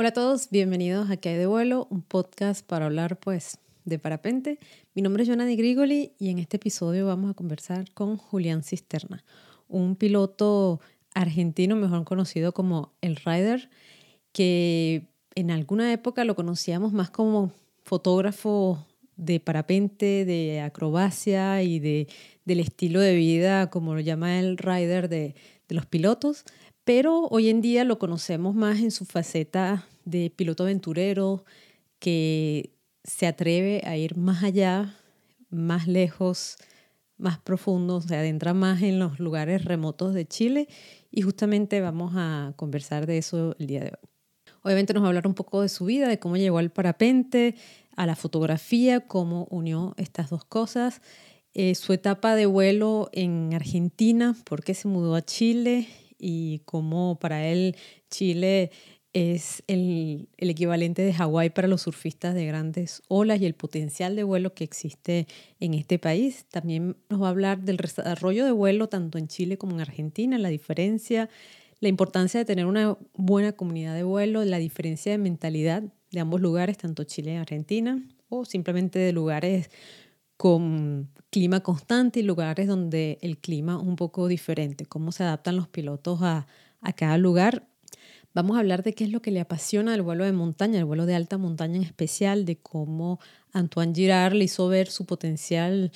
Hola a todos, bienvenidos a Que hay de vuelo, un podcast para hablar pues de parapente. Mi nombre es Jonadi Grigoli y en este episodio vamos a conversar con Julián Cisterna, un piloto argentino mejor conocido como el Rider, que en alguna época lo conocíamos más como fotógrafo de parapente, de acrobacia y de, del estilo de vida, como lo llama el Rider de, de los pilotos, pero hoy en día lo conocemos más en su faceta de piloto aventurero que se atreve a ir más allá, más lejos, más profundo, se adentra más en los lugares remotos de Chile y justamente vamos a conversar de eso el día de hoy. Obviamente nos va a hablar un poco de su vida, de cómo llegó al parapente, a la fotografía, cómo unió estas dos cosas, eh, su etapa de vuelo en Argentina, por qué se mudó a Chile y cómo para él Chile es el, el equivalente de Hawái para los surfistas de grandes olas y el potencial de vuelo que existe en este país. También nos va a hablar del desarrollo de vuelo tanto en Chile como en Argentina, la diferencia, la importancia de tener una buena comunidad de vuelo, la diferencia de mentalidad de ambos lugares, tanto Chile y Argentina, o simplemente de lugares con clima constante y lugares donde el clima es un poco diferente, cómo se adaptan los pilotos a, a cada lugar Vamos a hablar de qué es lo que le apasiona el vuelo de montaña, el vuelo de alta montaña en especial, de cómo Antoine Girard le hizo ver su potencial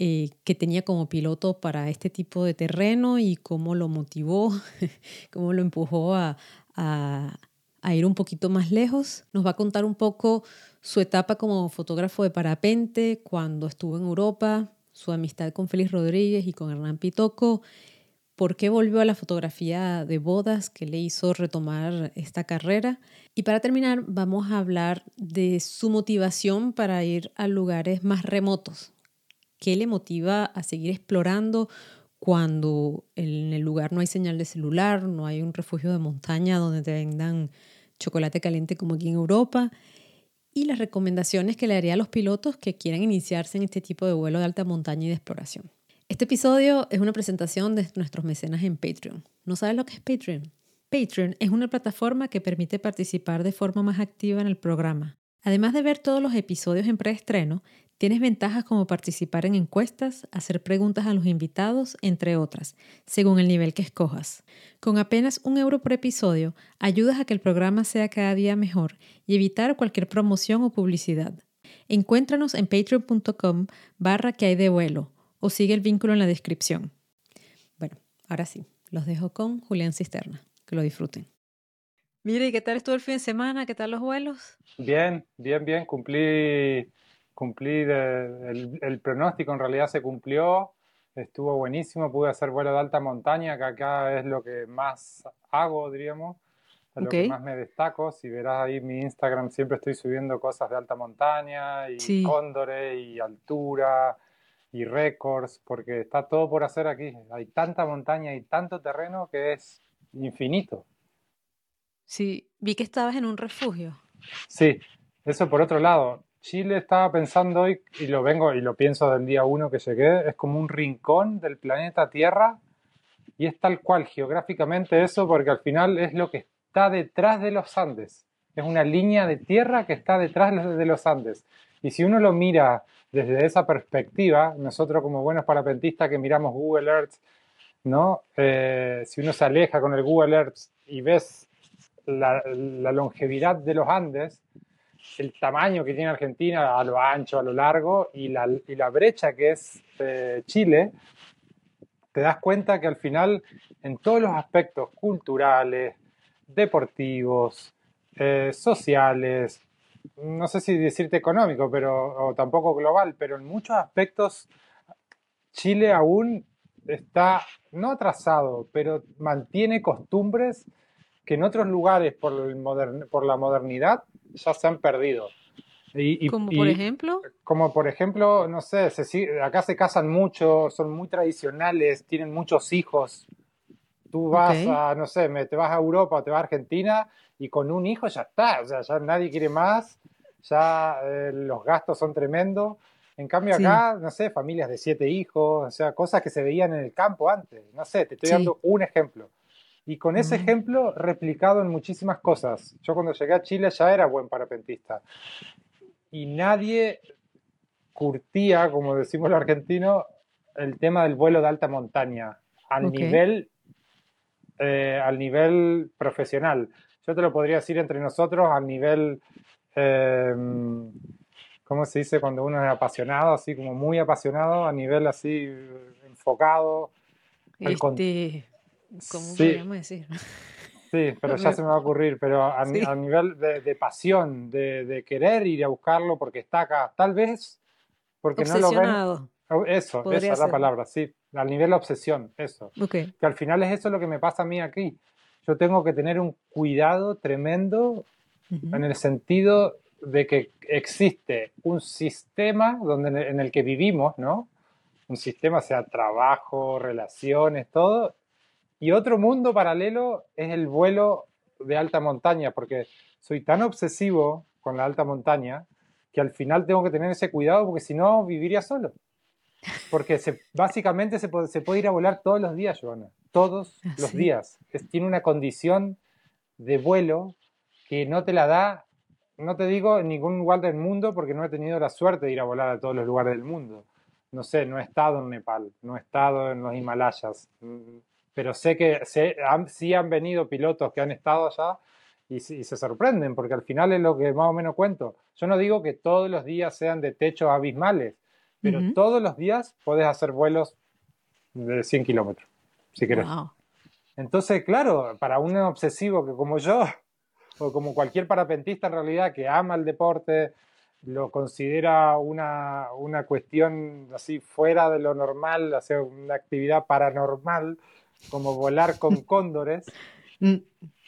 eh, que tenía como piloto para este tipo de terreno y cómo lo motivó, cómo lo empujó a, a, a ir un poquito más lejos. Nos va a contar un poco su etapa como fotógrafo de parapente cuando estuvo en Europa, su amistad con Félix Rodríguez y con Hernán Pitoco por qué volvió a la fotografía de bodas que le hizo retomar esta carrera. Y para terminar, vamos a hablar de su motivación para ir a lugares más remotos. ¿Qué le motiva a seguir explorando cuando en el lugar no hay señal de celular, no hay un refugio de montaña donde te vendan chocolate caliente como aquí en Europa? Y las recomendaciones que le haría a los pilotos que quieran iniciarse en este tipo de vuelo de alta montaña y de exploración. Este episodio es una presentación de nuestros mecenas en Patreon. ¿No sabes lo que es Patreon? Patreon es una plataforma que permite participar de forma más activa en el programa. Además de ver todos los episodios en preestreno, tienes ventajas como participar en encuestas, hacer preguntas a los invitados, entre otras, según el nivel que escojas. Con apenas un euro por episodio, ayudas a que el programa sea cada día mejor y evitar cualquier promoción o publicidad. Encuéntranos en patreon.com barra que hay de vuelo o sigue el vínculo en la descripción. Bueno, ahora sí, los dejo con Julián Cisterna. Que lo disfruten. Mire, ¿qué tal estuvo el fin de semana? ¿Qué tal los vuelos? Bien, bien, bien. Cumplí, cumplí el, el, pronóstico, en realidad se cumplió. Estuvo buenísimo. Pude hacer vuelo de alta montaña, que acá es lo que más hago, diríamos. Lo que más me destaco. Si verás ahí mi Instagram, siempre estoy subiendo cosas de alta montaña y cóndores y altura y récords, porque está todo por hacer aquí. Hay tanta montaña y tanto terreno que es infinito. Sí, vi que estabas en un refugio. Sí, eso por otro lado. Chile estaba pensando hoy, y lo vengo y lo pienso del día uno que llegué, es como un rincón del planeta Tierra y es tal cual geográficamente eso porque al final es lo que está detrás de los Andes. Es una línea de tierra que está detrás de los Andes. Y si uno lo mira desde esa perspectiva, nosotros como buenos parapentistas que miramos Google Earth, ¿no? Eh, si uno se aleja con el Google Earth y ves la, longevidad de los Andes, el tamaño que tiene Argentina a lo ancho, a lo largo, y la, y la brecha que es eh, Chile, te das cuenta que al final, en todos los aspectos culturales, deportivos, eh, sociales, no sé si decirte económico, pero o tampoco global, pero en muchos aspectos Chile aún está no atrasado, pero mantiene costumbres que en otros lugares por, el por la modernidad ya se han perdido. Y, como por ejemplo. Como por ejemplo, no sé, acá se casan mucho, son muy tradicionales, tienen muchos hijos. Tú vas a, no sé, te vas a Europa, te vas a Argentina y con un hijo ya está, o sea, ya nadie quiere más, ya eh, los gastos son tremendos. En cambio acá, no sé, familias de siete hijos, o sea, cosas que se veían en el campo antes, no sé, te estoy dando un ejemplo. Y con ese ejemplo replicado en muchísimas cosas. Yo cuando llegué a Chile ya era buen parapentista. Y nadie curtía, como decimos los argentinos, el tema del vuelo de alta montaña al nivel eh, al nivel profesional. Yo te lo podría decir entre nosotros al nivel, eh, ¿cómo se dice? Cuando uno es apasionado, así como muy apasionado, a nivel así enfocado. Este, ¿Cómo podríamos decir? Sí, pero ya se me va a ocurrir, pero a, nivel de, pasión, de, querer ir a buscarlo porque está acá, tal vez porque no lo ven. Eso, esa es la palabra, sí, al nivel de obsesión, eso. Que al final es eso lo que me pasa a mí aquí. Yo tengo que tener un cuidado tremendo en el sentido de que existe un sistema donde, en el que vivimos, ¿no? Un sistema, sea trabajo, relaciones, todo, y otro mundo paralelo es el vuelo de alta montaña, porque soy tan obsesivo con la alta montaña que al final tengo que tener ese cuidado porque si no viviría solo. Porque se, básicamente se puede, se puede, ir a volar todos los días, Joana. Todos ah, los días. tiene una condición de vuelo que no te la da, no te digo en ningún lugar del mundo porque no he tenido la suerte de ir a volar a todos los lugares del mundo. No sé, no he estado en Nepal, no he estado en los Himalayas, pero sé que sí han venido pilotos que han estado allá y, se sorprenden, porque al final es lo que más o menos cuento. Yo no digo que todos los días sean de techos abismales, pero todos los días puedes hacer vuelos de 100 kilómetros, si quieres. Entonces, claro, para un obsesivo que como yo, o como cualquier parapentista en realidad que ama el deporte, lo considera una, una cuestión así fuera de lo normal, hacer una actividad paranormal, como volar con cóndores, mm.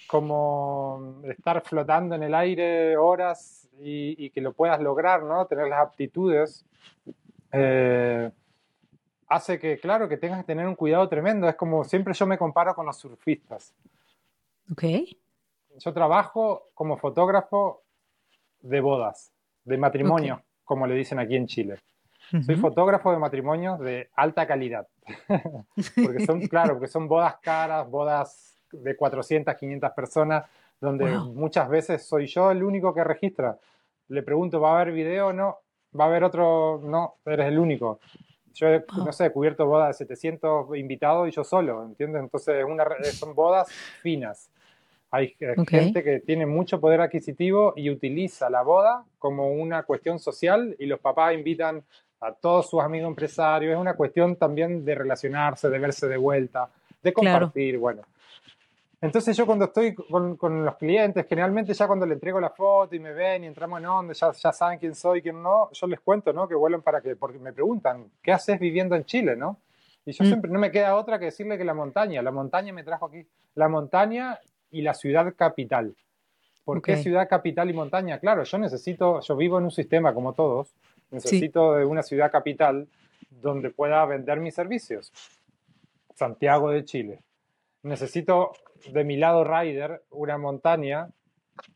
como estar flotando en el aire horas y, que lo puedas lograr, ¿no? Tener las aptitudes, eh, hace que, claro, que tengas que tener un cuidado tremendo. Es como siempre yo me comparo con los surfistas. Ok. Yo trabajo como fotógrafo de bodas, de matrimonio, como le dicen aquí en Chile. Soy fotógrafo de matrimonios de alta calidad. porque son, claro, porque son bodas caras, bodas de 400, 500 personas, donde muchas veces soy yo el único que registra. Le pregunto, ¿va a haber video? No. ¿Va a haber otro? No, eres el único. Yo, he, no sé, he cubierto bodas de 700 invitados y yo solo, ¿entiendes? Entonces una, son bodas finas. Hay gente que tiene mucho poder adquisitivo y utiliza la boda como una cuestión social y los papás invitan a todos sus amigos empresarios. Es una cuestión también de relacionarse, de verse de vuelta, de compartir, bueno. Entonces yo cuando estoy con, con, los clientes, generalmente ya cuando le entrego la foto y me ven y entramos en onda, ya, ya saben quién soy, quién no, yo les cuento, ¿no? Que vuelven para que, porque me preguntan, ¿qué haces viviendo en Chile, no? Y yo mm. siempre, no me queda otra que decirle que la montaña, la montaña me trajo aquí, la montaña y la ciudad capital. ¿Por qué ciudad capital y montaña? Claro, yo necesito, yo vivo en un sistema como todos, Necesito de una ciudad capital donde pueda vender mis servicios. Santiago de Chile. Necesito de mi lado rider una montaña.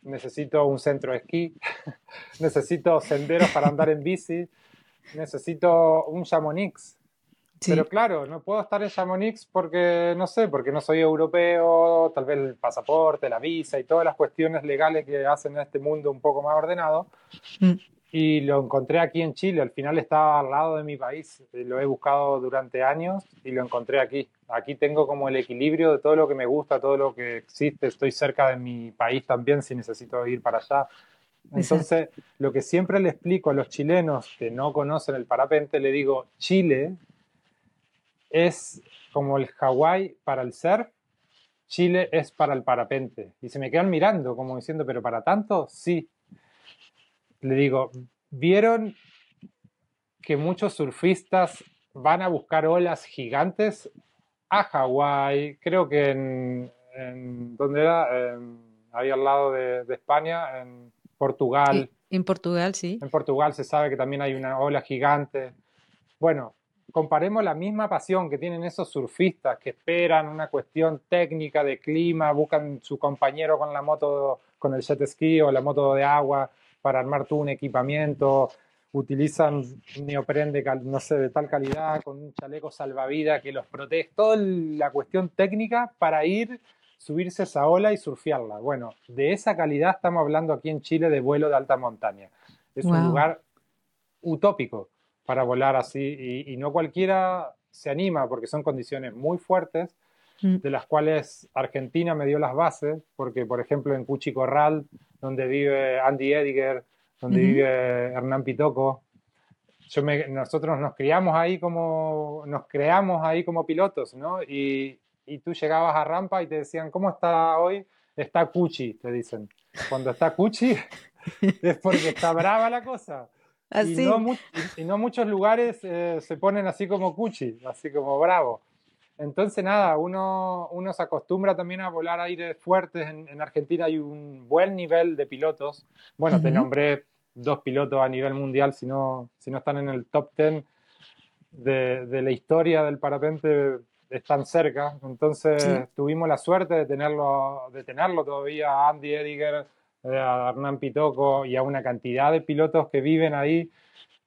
Necesito un centro de esquí. necesito senderos para andar en bici. Necesito un Chamonix. Pero claro, no puedo estar en Chamonix porque, no sé, porque no soy europeo, tal vez el pasaporte, la visa y todas las cuestiones legales que hacen este mundo un poco más ordenado. Mm y lo encontré aquí en Chile. Al final estaba al lado de mi país. Lo he buscado durante años y lo encontré aquí. Aquí tengo como el equilibrio de todo lo que me gusta, todo lo que existe. Estoy cerca de mi país también si necesito ir para allá. Entonces, lo que siempre le explico a los chilenos que no conocen el parapente, le digo, Chile es como el Hawái para el surf, Chile es para el parapente. Y se me quedan mirando como diciendo, pero para tanto, sí, le digo, ¿vieron que muchos surfistas van a buscar olas gigantes a Hawái? Creo que en, ¿dónde era? ahí al lado de, España, en Portugal. en Portugal, sí. En Portugal se sabe que también hay una ola gigante. Bueno, comparemos la misma pasión que tienen esos surfistas que esperan una cuestión técnica de clima, buscan su compañero con la moto, con el jet ski o la moto de agua, para armar tú un equipamiento, utilizan neopren de, no sé, de tal calidad, con un chaleco salvavidas que los protege, toda la cuestión técnica para ir subirse esa ola y surfearla. Bueno, de esa calidad estamos hablando aquí en Chile de vuelo de alta montaña. Es un lugar utópico para volar así y, no cualquiera se anima porque son condiciones muy fuertes mm. de las cuales Argentina me dio las bases, porque por ejemplo en Cuchi Corral, donde vive Andy Ediger, donde vive Hernán Pitoco, yo nosotros nos criamos ahí como, nos creamos ahí como pilotos, ¿no? Y, y tú llegabas a rampa y te decían, ¿cómo está hoy? Está Cuchi, te dicen. Cuando está Cuchi es porque está brava la cosa. Y, no muchos lugares eh, se ponen así como Cuchi, así como bravo. Entonces, nada, uno, uno se acostumbra también a volar aires fuertes. En, Argentina hay un buen nivel de pilotos. Bueno, te nombré dos pilotos a nivel mundial, si no, si no están en el top 10 de, de la historia del parapente, están cerca. Entonces, tuvimos la suerte de tenerlo, de tenerlo todavía a Andy Ediger, eh, a Hernán Pitoco y a una cantidad de pilotos que viven ahí.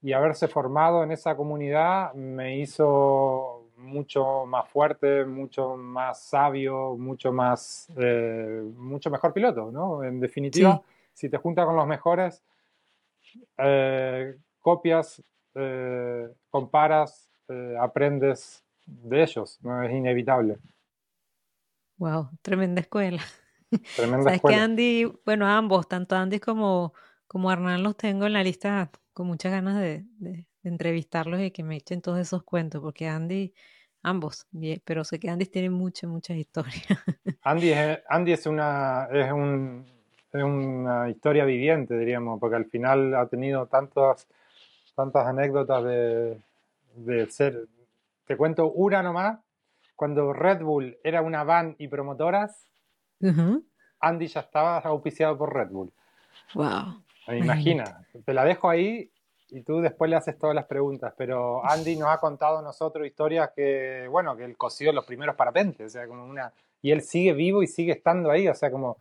Y haberse formado en esa comunidad me hizo mucho más fuerte, mucho más sabio, mucho más, eh, mucho mejor piloto, ¿no? En definitiva, si te juntas con los mejores, eh, copias, eh, comparas, aprendes de ellos, no es inevitable. Wow, tremenda escuela. Tremenda Sabes que Andy, bueno, ambos, tanto Andy como, como Hernán los tengo en la lista con muchas ganas de, de entrevistarlos y que me echen todos esos cuentos, porque Andy, ambos, pero sé que Andy tiene muchas, muchas historias. Andy es, Andy es una, es un, es una historia viviente, diríamos, porque al final ha tenido tantas, tantas anécdotas de, de ser. Te cuento una nomás. Cuando Red Bull era una van y promotoras, Andy ya estaba auspiciado por Red Bull. Wow. Imagina, te la dejo ahí y tú después le haces todas las preguntas, pero Andy nos ha contado a nosotros historias que, bueno, que él cosió los primeros parapentes, o sea, como una... Y él sigue vivo y sigue estando ahí, o sea, como...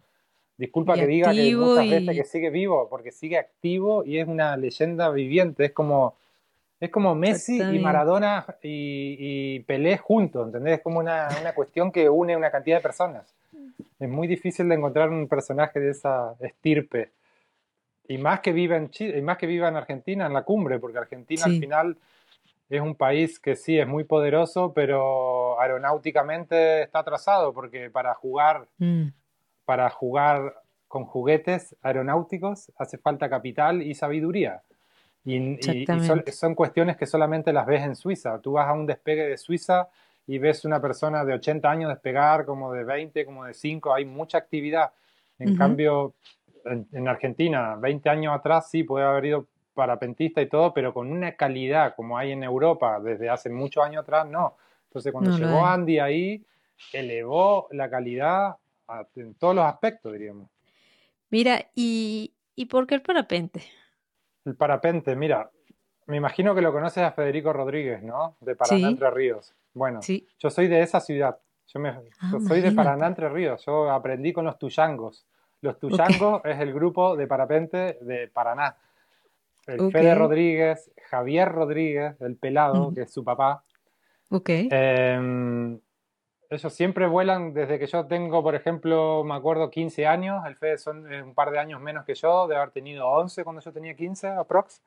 Disculpa que diga que muchas veces que sigue vivo, porque sigue activo y es una leyenda viviente, es como... Es como Messi y Maradona y, Pelé juntos, ¿entendés? Es como una, una cuestión que une una cantidad de personas. Es muy difícil de encontrar un personaje de esa estirpe. Y más que viva en Chile, y más que viva en Argentina, en la cumbre, porque Argentina al final es un país que sí es muy poderoso, pero aeronáuticamente está atrasado, porque para jugar, mm. Para jugar con juguetes aeronáuticos hace falta capital y sabiduría. Y, son, cuestiones que solamente las ves en Suiza. Tú vas a un despegue de Suiza y ves una persona de 80 años despegar, como de 20, como de 5, hay mucha actividad. En cambio, en, Argentina, 20 años atrás sí puede haber ido parapentista y todo, pero con una calidad como hay en Europa desde hace muchos años atrás, no. Entonces cuando llegó Andy ahí, elevó la calidad en todos los aspectos, diríamos. Mira, ¿y, ¿y por qué el parapente? El parapente, mira, me imagino que lo conoces a Federico Rodríguez, ¿no? De Paraná Entre Ríos. Bueno, yo soy de esa ciudad. Yo, me, ah, soy de Paraná Entre Ríos. Yo aprendí con los tuyangos. Los tuyangos es el grupo de parapente de Paraná. El Fede Rodríguez, Javier Rodríguez, el pelado, que es su papá. Ok. Em, ellos siempre vuelan desde que yo tengo, por ejemplo, me acuerdo 15 años. El Fede son un par de años menos que yo, de haber tenido 11 cuando yo tenía 15, aprox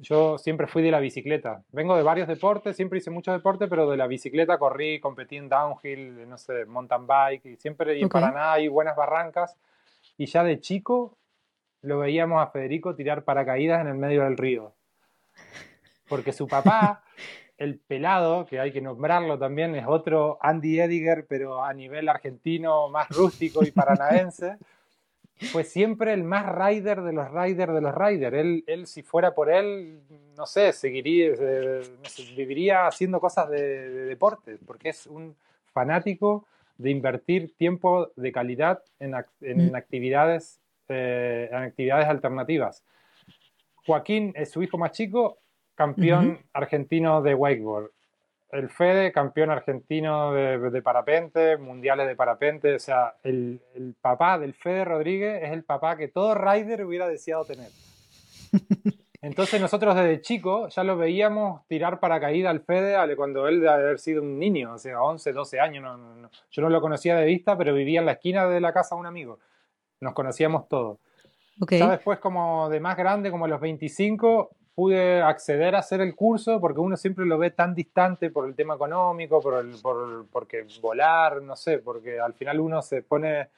yo siempre fui de la bicicleta. Vengo de varios deportes, siempre hice mucho deporte, pero de la bicicleta corrí, competí en downhill, no sé, mountain bike, y siempre y en Paraná hay buenas barrancas. Y ya de chico lo veíamos a Federico tirar paracaídas en el medio del río. Porque su papá, el pelado, que hay que nombrarlo también, es otro Andy Ediger, pero a nivel argentino, más rústico y paranaense fue siempre el más rider de los riders de los riders. Él, él si fuera por él, no sé, seguiría, eh, viviría haciendo cosas de, deporte, porque es un fanático de invertir tiempo de calidad en, en mm. actividades, eh, en actividades alternativas. Joaquín es su hijo más chico, campeón argentino de wakeboard el Fede, campeón argentino de, parapente, mundiales de parapente, o sea, el, papá del Fede Rodríguez es el papá que todo rider hubiera deseado tener. Entonces nosotros desde chico ya lo veíamos tirar paracaídas al Fede cuando él debe haber sido un niño, o sea, 11, 12 años. No, Yo no lo conocía de vista, pero vivía en la esquina de la casa de un amigo. Nos conocíamos todos. Ya después, como de más grande, como a los 25, pude acceder a hacer el curso porque uno siempre lo ve tan distante por el tema económico, por, el, por porque volar, no sé, porque al final uno se pone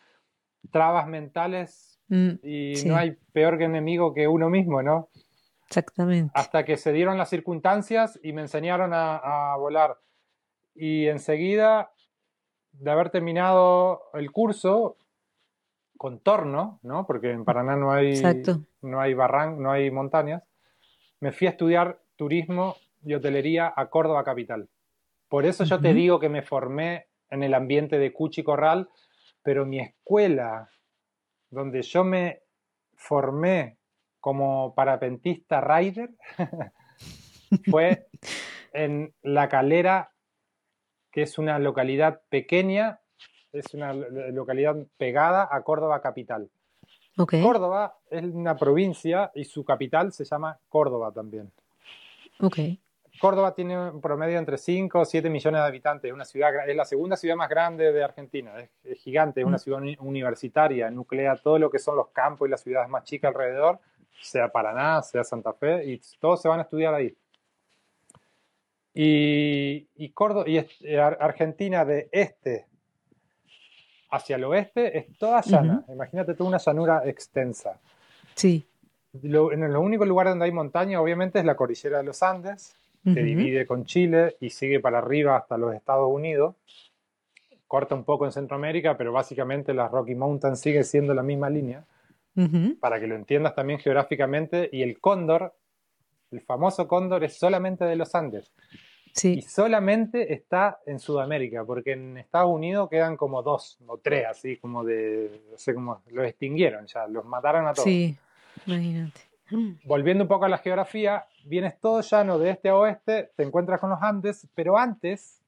trabas mentales mm, y no hay peor que enemigo que uno mismo, ¿no? Exactamente. Hasta que se dieron las circunstancias y me enseñaron a, volar. Y enseguida de haber terminado el curso, contorno, ¿no? Porque en Paraná no hay, no hay barran, no hay montañas, me fui a estudiar turismo y hotelería a Córdoba capital. Por eso yo te digo que me formé en el ambiente de Cuchi Corral, pero mi escuela, donde yo me formé como parapentista rider fue en La Calera, que es una localidad pequeña, es una localidad pegada a Córdoba capital. Córdoba es una provincia y su capital se llama Córdoba también. Okay. Córdoba tiene un promedio entre 5 o 7 millones de habitantes. Es, una ciudad, es la segunda ciudad más grande de Argentina. Es, gigante, es una mm. ciudad universitaria, nuclea todo lo que son los campos y las ciudades más chicas alrededor, sea Paraná, sea Santa Fe, y todos se van a estudiar ahí. Y, y, Córdoba, y eh, Argentina de este hacia el oeste es toda llana. Imagínate tú una llanura extensa. Sí. Lo, en el único lugar donde hay montaña, obviamente, es la cordillera de los Andes, que divide con Chile y sigue para arriba hasta los Estados Unidos. Corta un poco en Centroamérica, pero básicamente la Rocky Mountains sigue siendo la misma línea. Para que lo entiendas también geográficamente. Y el cóndor, el famoso cóndor, es solamente de los Andes. Sí. Y solamente está en Sudamérica, porque en Estados Unidos quedan como dos o tres, así como de, no sé cómo, los extinguieron ya, los mataron a todos. Sí, imagínate. Volviendo un poco a la geografía, vienes todo llano de este a oeste, te encuentras con los Andes, pero antes,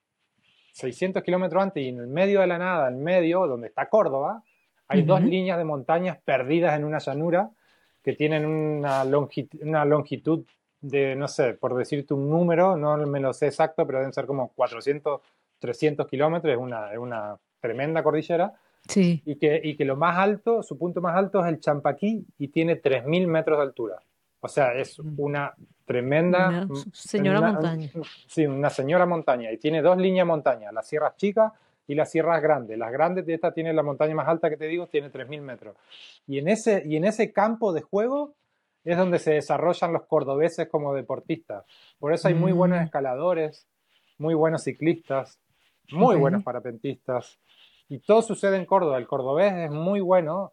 600 kilómetros antes y en el medio de la nada, en medio, donde está Córdoba, hay dos líneas de montañas perdidas en una llanura que tienen una, una longitud de, no sé, por decirte un número, no me lo sé exacto, pero deben ser como 400, 300 kilómetros, es una, es una tremenda cordillera. Sí. Y que, y que lo más alto, su punto más alto es el Champaquí y tiene 3.000 metros de altura. O sea, es mm. una tremenda... señora montaña. Sí, una señora montaña. Y tiene dos líneas de montaña, las sierras chicas y las sierras grandes. Las grandes de esta tiene la montaña más alta que te digo, tiene 3.000 metros. Y en, ese, y en ese campo de juego es donde se desarrollan los cordobeses como deportistas. Por eso hay muy buenos mm. escaladores, muy buenos ciclistas, muy buenos parapentistas. Y todo sucede en Córdoba. El cordobés es muy bueno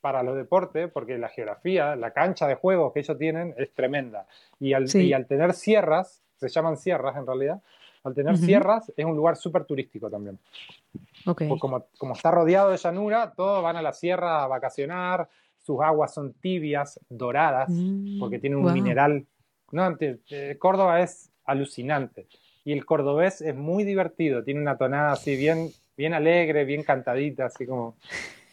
para los deportes porque la geografía, la cancha de juego que ellos tienen es tremenda. Y al, al tener sierras, se llaman sierras en realidad, al tener sierras es un lugar súper turístico también. Como, como está rodeado de llanura, todos van a la sierra a vacacionar, sus aguas son tibias, doradas, mm, porque tiene un mineral. No, Córdoba es alucinante. Y el cordobés es muy divertido, tiene una tonada así bien, bien alegre, bien cantadita, así como...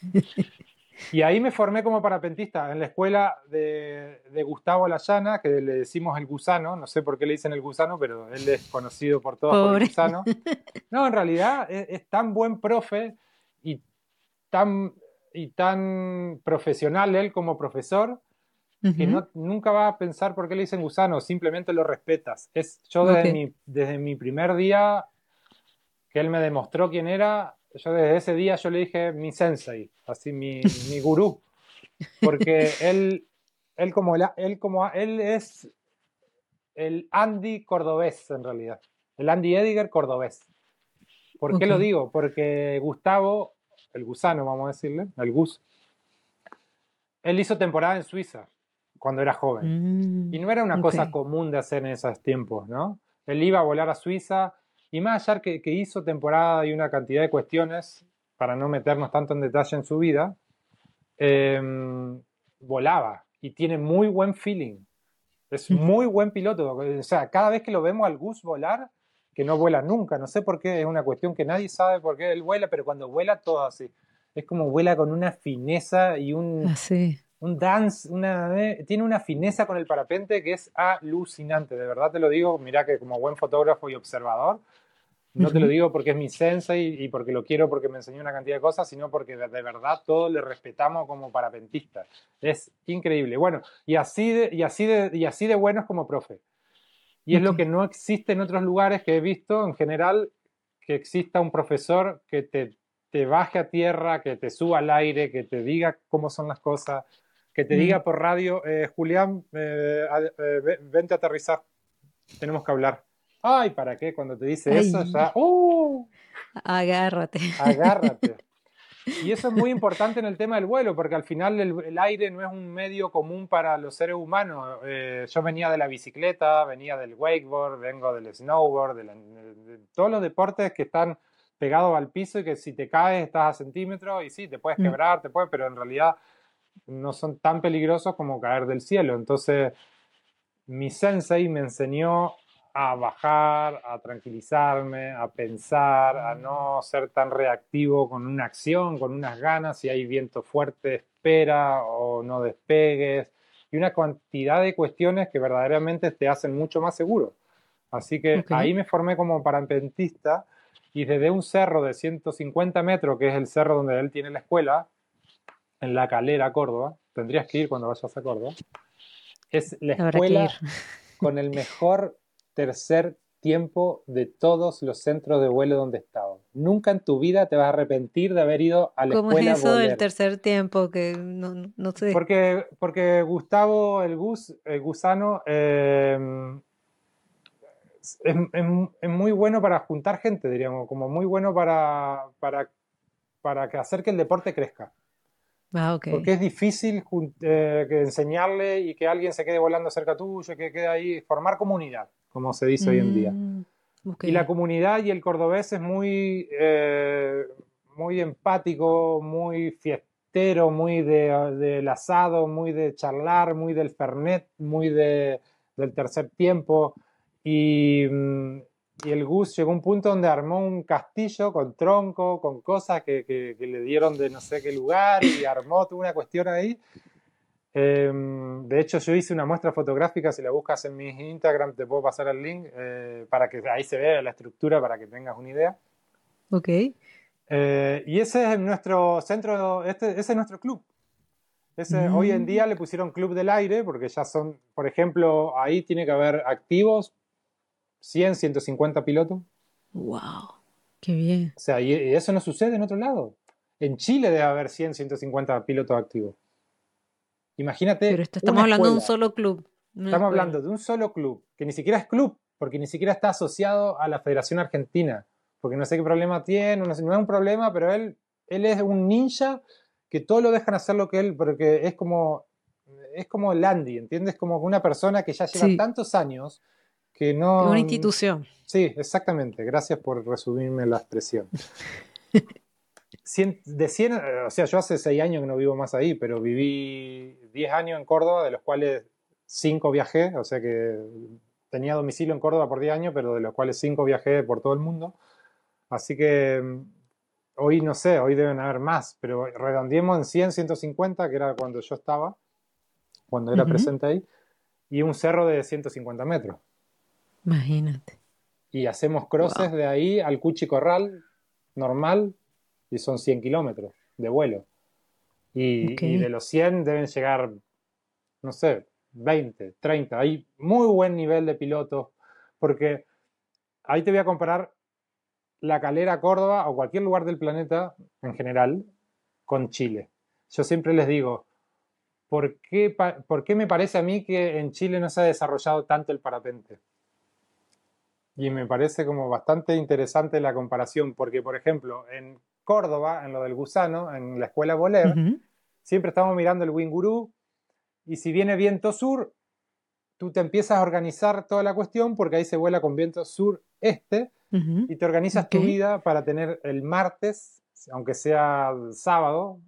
Y ahí me formé como parapentista en la escuela de, Gustavo Layana, que le decimos el gusano, no sé por qué le dicen el gusano, pero él es conocido por todos por el gusano. No, en realidad es, tan buen profe y tan y tan profesional él como profesor que no, nunca va a pensar por qué le dicen gusano, simplemente lo respetas. Es, yo desde, mi, desde mi primer día que él me demostró quién era, yo desde ese día yo le dije mi sensei, así mi, mi gurú, porque él, él, como él, como él es el Andy cordobés en realidad, el Andy Ediger cordobés. ¿Por qué lo digo? Porque Gustavo el gusano, vamos a decirle, el gus, él hizo temporada en Suiza cuando era joven. Mm, y no era una cosa común de hacer en esos tiempos, ¿no? Él iba a volar a Suiza y más allá que, que hizo temporada y una cantidad de cuestiones, para no meternos tanto en detalle en su vida, em, volaba y tiene muy buen feeling. Es muy buen piloto. O sea, cada vez que lo vemos al Gus volar, que no vuela nunca. No sé por qué, es una cuestión que nadie sabe por qué él vuela, pero cuando vuela todo así. Es como vuela con una fineza y un, un dance, una, eh, tiene una fineza con el parapente que es alucinante, de verdad te lo digo, mira que como buen fotógrafo y observador, no te lo digo porque es mi sensei y porque lo quiero porque me enseñó una cantidad de cosas, sino porque de, verdad todo le respetamos como parapentista. Es increíble. Bueno, y así de, y así de, y así de bueno es como profe. Y es lo que no existe en otros lugares que he visto en general, que exista un profesor que te, te baje a tierra, que te suba al aire, que te diga cómo son las cosas, que te diga por radio, eh, Julián, eh, eh, vente a aterrizar, tenemos que hablar. Ay, ¿para qué? Cuando te dice eso, ya, ¡uh! Agárrate. Agárrate. Y eso es muy importante en el tema del vuelo, porque al final el, aire no es un medio común para los seres humanos. yo venía de la bicicleta, venía del wakeboard, vengo del snowboard, de, todos los deportes que están pegados al piso y que si te caes estás a centímetros y sí, te puedes mm. quebrar, te puedes, pero en realidad no son tan peligrosos como caer del cielo. Entonces, mi sensei me enseñó a bajar, a tranquilizarme, a pensar, a no ser tan reactivo con una acción, con unas ganas, si hay viento fuerte, espera o no despegues, y una cantidad de cuestiones que verdaderamente te hacen mucho más seguro. Así que ahí me formé como parapentista y desde un cerro de 150 metros, que es el cerro donde él tiene la escuela, en La Calera, Córdoba, tendrías que ir cuando vayas a Córdoba, es la escuela con el mejor tercer tiempo de todos los centros de vuelo donde he estado. Nunca en tu vida te vas a arrepentir de haber ido a la escuela. ¿Cómo es eso del tercer tiempo? Que no, sé. Porque, porque Gustavo, el, gus, el gusano, em, es, muy bueno para juntar gente, diríamos, como muy bueno para, para, para hacer que el deporte crezca. Ah, Porque es difícil eh, enseñarle y que alguien se quede volando cerca tuyo, que quede ahí, formar comunidad, como se dice hoy en día. Mm, y la comunidad y el cordobés es muy, eh, muy empático, muy fiestero, muy de, del asado, muy de charlar, muy del fernet, muy de, del tercer tiempo. Y, mm, y el Gus llegó a un punto donde armó un castillo con tronco, con cosas que, que, le dieron de no sé qué lugar y armó toda una cuestión ahí. Em, de hecho, yo hice una muestra fotográfica, si la buscas en mi Instagram te puedo pasar el link eh, para que ahí se vea la estructura para que tengas una idea. Ok. Eh, y ese es nuestro centro, este, ese es nuestro club. Ese, Hoy en día le pusieron Club del Aire porque ya son, por ejemplo, ahí tiene que haber activos 100, 150 pilotos. ¡Wow! ¡Qué bien! O sea, y, eso no sucede en otro lado. En Chile debe haber 100, 150 pilotos activos. Imagínate. Pero estamos hablando de un solo club. estamos hablando de un solo club, que ni siquiera es club, porque ni siquiera está asociado a la Federación Argentina. Porque no sé qué problema tiene, no, es un problema, pero él, él es un ninja que todo lo dejan hacer lo que él, porque es como, es como Landy, ¿entiendes? Como una persona que ya lleva tantos años que no... Una institución. Sí, exactamente. Gracias por resumirme la expresión. de 100, o sea, yo hace 6 años que no vivo más ahí, pero viví 10 años en Córdoba, de los cuales 5 viajé, o sea que tenía domicilio en Córdoba por 10 años, pero de los cuales 5 viajé por todo el mundo. Así que mm, hoy no sé, hoy deben haber más, pero redondeemos en 100, 150, que era cuando yo estaba, cuando era presente ahí, y un cerro de 150 metros. Imagínate. Y hacemos crosses de ahí al Cuchi Corral normal y son 100 kilómetros de vuelo. Y, de los 100 deben llegar, no sé, 20, 30. Hay muy buen nivel de pilotos porque ahí te voy a comparar la calera Córdoba o cualquier lugar del planeta en general con Chile. Yo siempre les digo, ¿por qué, ¿por qué me parece a mí que en Chile no se ha desarrollado tanto el parapente? Y me parece como bastante interesante la comparación, porque por ejemplo, en Córdoba, en lo del gusano, en la escuela Voler, siempre estamos mirando el Winguru y si viene viento sur, tú te empiezas a organizar toda la cuestión porque ahí se vuela con viento sur-este y te organizas tu vida para tener el martes, aunque sea sábado,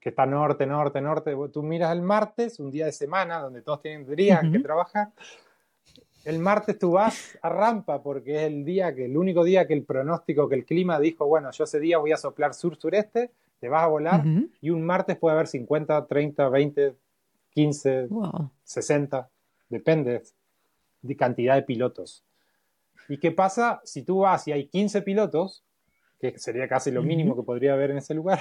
que está norte, norte, norte, tú miras el martes, un día de semana donde todos tendrían que trabajar el martes tú vas a rampa porque es el día que, el único día que el pronóstico, que el clima dijo, bueno, yo ese día voy a soplar sur-sureste, te vas a volar y un martes puede haber 50, 30, 20, 15, 60, depende de cantidad de pilotos. ¿Y qué pasa si tú vas y hay 15 pilotos, que sería casi lo mínimo que podría haber en ese lugar?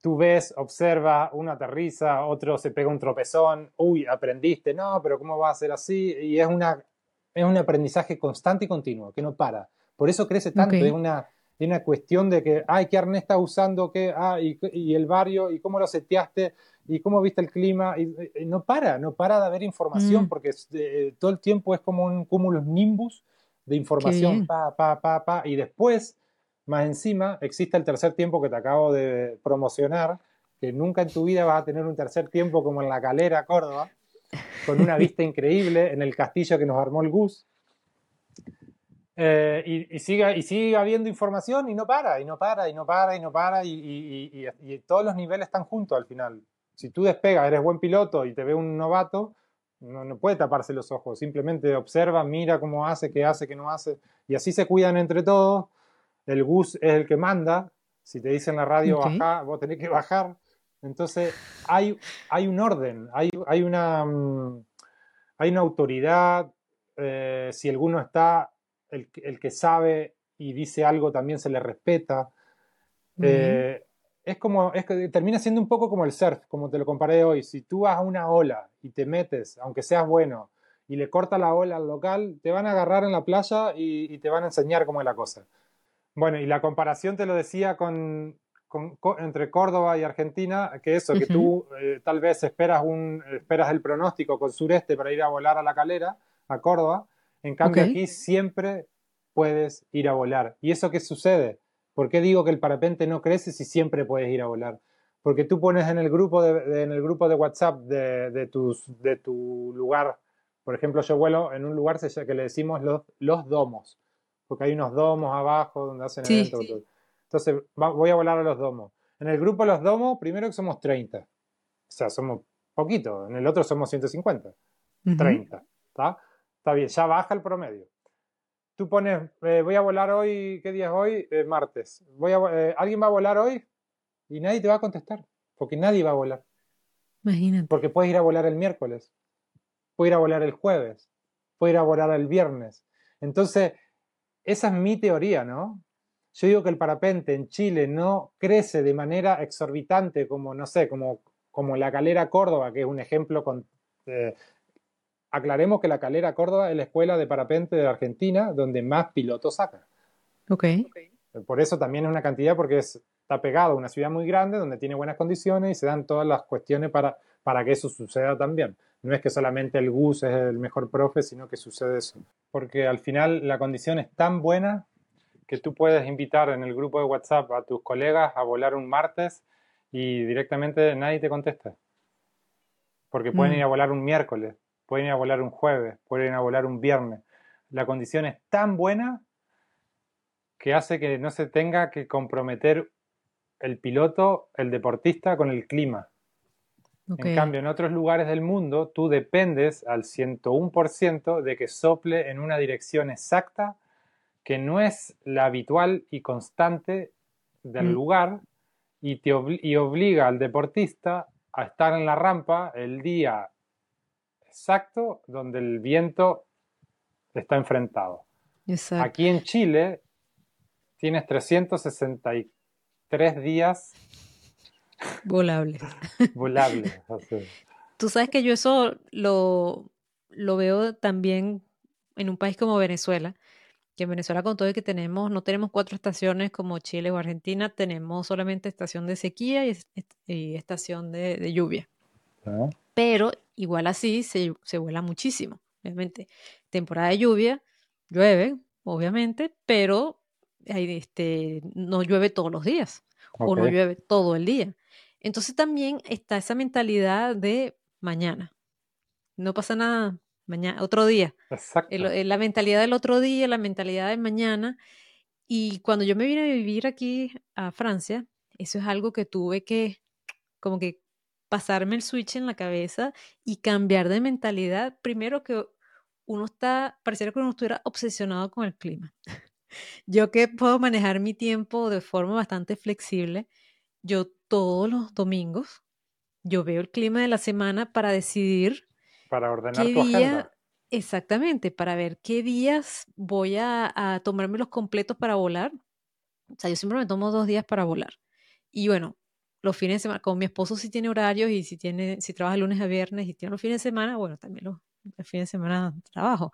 Tú ves, observa, uno aterriza, otro se pega un tropezón, uy, aprendiste, no, pero ¿cómo va a ser así? Y es, una, es un aprendizaje constante y continuo, que no para. Por eso crece tanto, es una, una cuestión de que, ay, ¿qué arnés estás usando? ¿Qué? Ah, y, y, el barrio, ¿y cómo lo seteaste? ¿Y cómo viste el clima? Y, no para, no para de haber información, mm. porque eh, todo el tiempo es como un cúmulo nimbus de información, pa, pa, pa, pa, y después, más encima, existe el tercer tiempo que te acabo de promocionar, que nunca en tu vida vas a tener un tercer tiempo como en la calera Córdoba, con una vista increíble en el castillo que nos armó el Gus, eh, y, y, sigue, y sigue habiendo información y no para, y no para, y no para, y no para, y, y, todos los niveles están juntos al final. Si tú despegas, eres buen piloto y te ve un novato, no, no, puede taparse los ojos, simplemente observa, mira cómo hace, qué hace, qué no hace, y así se cuidan entre todos. El bus es el que manda, si te dicen la radio baja, vos tenés que bajar. Entonces hay, hay un orden, hay, hay, una, mm, hay una autoridad, eh, si alguno está el, que sabe y dice algo también se le respeta. Eh, es como, es que termina siendo un poco como el surf, como te lo comparé hoy. Si tú vas a una ola y te metes, aunque seas bueno, y le corta la ola al local, te van a agarrar en la playa y, te van a enseñar cómo es la cosa. Bueno, y la comparación te lo decía con, entre Córdoba y Argentina, que eso, que tú eh, tal vez esperas, un, esperas el pronóstico con sureste para ir a volar a la calera, a Córdoba, en cambio, aquí siempre puedes ir a volar. ¿Y eso qué sucede? ¿Por qué digo que el parapente no crece si siempre puedes ir a volar? Porque tú pones en el grupo de, en el grupo de WhatsApp de, de, tus, de tu lugar, por ejemplo, yo vuelo en un lugar que le decimos los, los domos, porque hay unos domos abajo donde hacen eventos. Entonces, voy a volar a los domos. En el grupo de los domos, primero que somos 30. O sea, somos poquito. En el otro somos 150. 30. ¿Está? Está bien, ya baja el promedio. Tú pones, eh, voy a volar hoy, ¿qué día es hoy? Eh, martes. Voy a, eh, ¿Alguien va a volar hoy? Y nadie te va a contestar, porque nadie va a volar. Imagínate. Porque puedes ir a volar el miércoles, puedes ir a volar el jueves, puedes ir a volar el viernes. Entonces, esa es mi teoría, ¿no? Yo digo que el parapente en Chile no crece de manera exorbitante como, no sé, como, como la calera Córdoba, que es un ejemplo con, aclaremos que la Calera Córdoba es la escuela de parapente de Argentina donde más pilotos saca. Ok. Por eso también es una cantidad porque está pegado a una ciudad muy grande donde tiene buenas condiciones y se dan todas las cuestiones para, para que eso suceda también. No es que solamente el GUS es el mejor profe, sino que sucede eso. Porque al final la condición es tan buena que tú puedes invitar en el grupo de WhatsApp a tus colegas a volar un martes y directamente nadie te contesta. Porque pueden mm. ir a volar un miércoles, pueden ir a volar un jueves, pueden ir a volar un viernes. La condición es tan buena que hace que no se tenga que comprometer el piloto, el deportista, con el clima. En cambio, en otros lugares del mundo, tú dependes al 101% de que sople en una dirección exacta que no es la habitual y constante del mm. lugar y, te y obliga al deportista a estar en la rampa el día exacto donde el viento está enfrentado. Aquí en Chile tienes 363 días volables. volables. Tú sabes que yo eso lo, lo veo también en un país como Venezuela, que en Venezuela con todo que tenemos, no tenemos cuatro estaciones como Chile o Argentina, tenemos solamente estación de sequía y, estación de, lluvia. Ah. Pero igual así se, vuela muchísimo. Obviamente, temporada de lluvia, llueve, obviamente, pero este, no llueve todos los días o no llueve todo el día. Entonces también está esa mentalidad de mañana. No pasa nada, mañana, otro día. Exacto. la mentalidad del otro día, la mentalidad de mañana. Y cuando yo me vine a vivir aquí a Francia, eso es algo que tuve que como que pasarme el switch en la cabeza y cambiar de mentalidad. Primero que uno está, pareciera que uno estuviera obsesionado con el clima. Yo que puedo manejar mi tiempo de forma bastante flexible, yo todos los domingos, yo veo el clima de la semana para decidir para ordenar qué tu día, agenda. exactamente, para ver qué días voy a, a tomarme los completos para volar. O sea, yo siempre me tomo dos días para volar. Y bueno, los fines de semana, como mi esposo sí tiene horarios y si tiene, si trabaja lunes a viernes y tiene los fines de semana, bueno, también los, los fines de semana trabajo.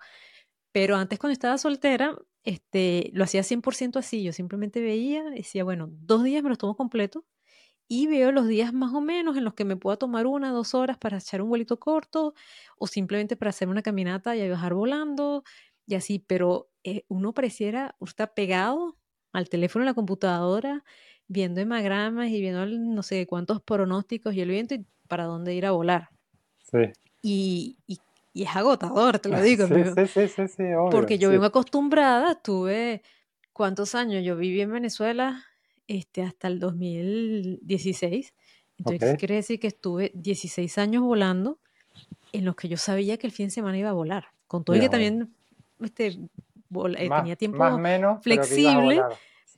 Pero antes cuando estaba soltera, este, lo hacía 100% así. Yo simplemente veía, decía, bueno, dos días me los tomo completos y veo los días más o menos en los que me puedo tomar una, dos horas para echar un vuelito corto o simplemente para hacer una caminata y viajar volando y así. Pero eh, uno pareciera, uno está pegado al teléfono, a la computadora, viendo hemagramas y viendo el- no sé cuántos pronósticos y el viento y para dónde ir a volar. Sí. Y, y- y es agotador, te lo digo, Sí, amigo. sí, sí, sí, sí, obvio. Porque yo sí. vengo acostumbrada, tuve, ¿cuántos años? Yo viví en Venezuela este, hasta el 2016. Entonces, Ok. quiere decir que estuve 16 años volando en los que yo sabía que el fin de semana iba a volar. Con todo y que también este, vola- eh, Más, tenía tiempo más menos, pero flexible.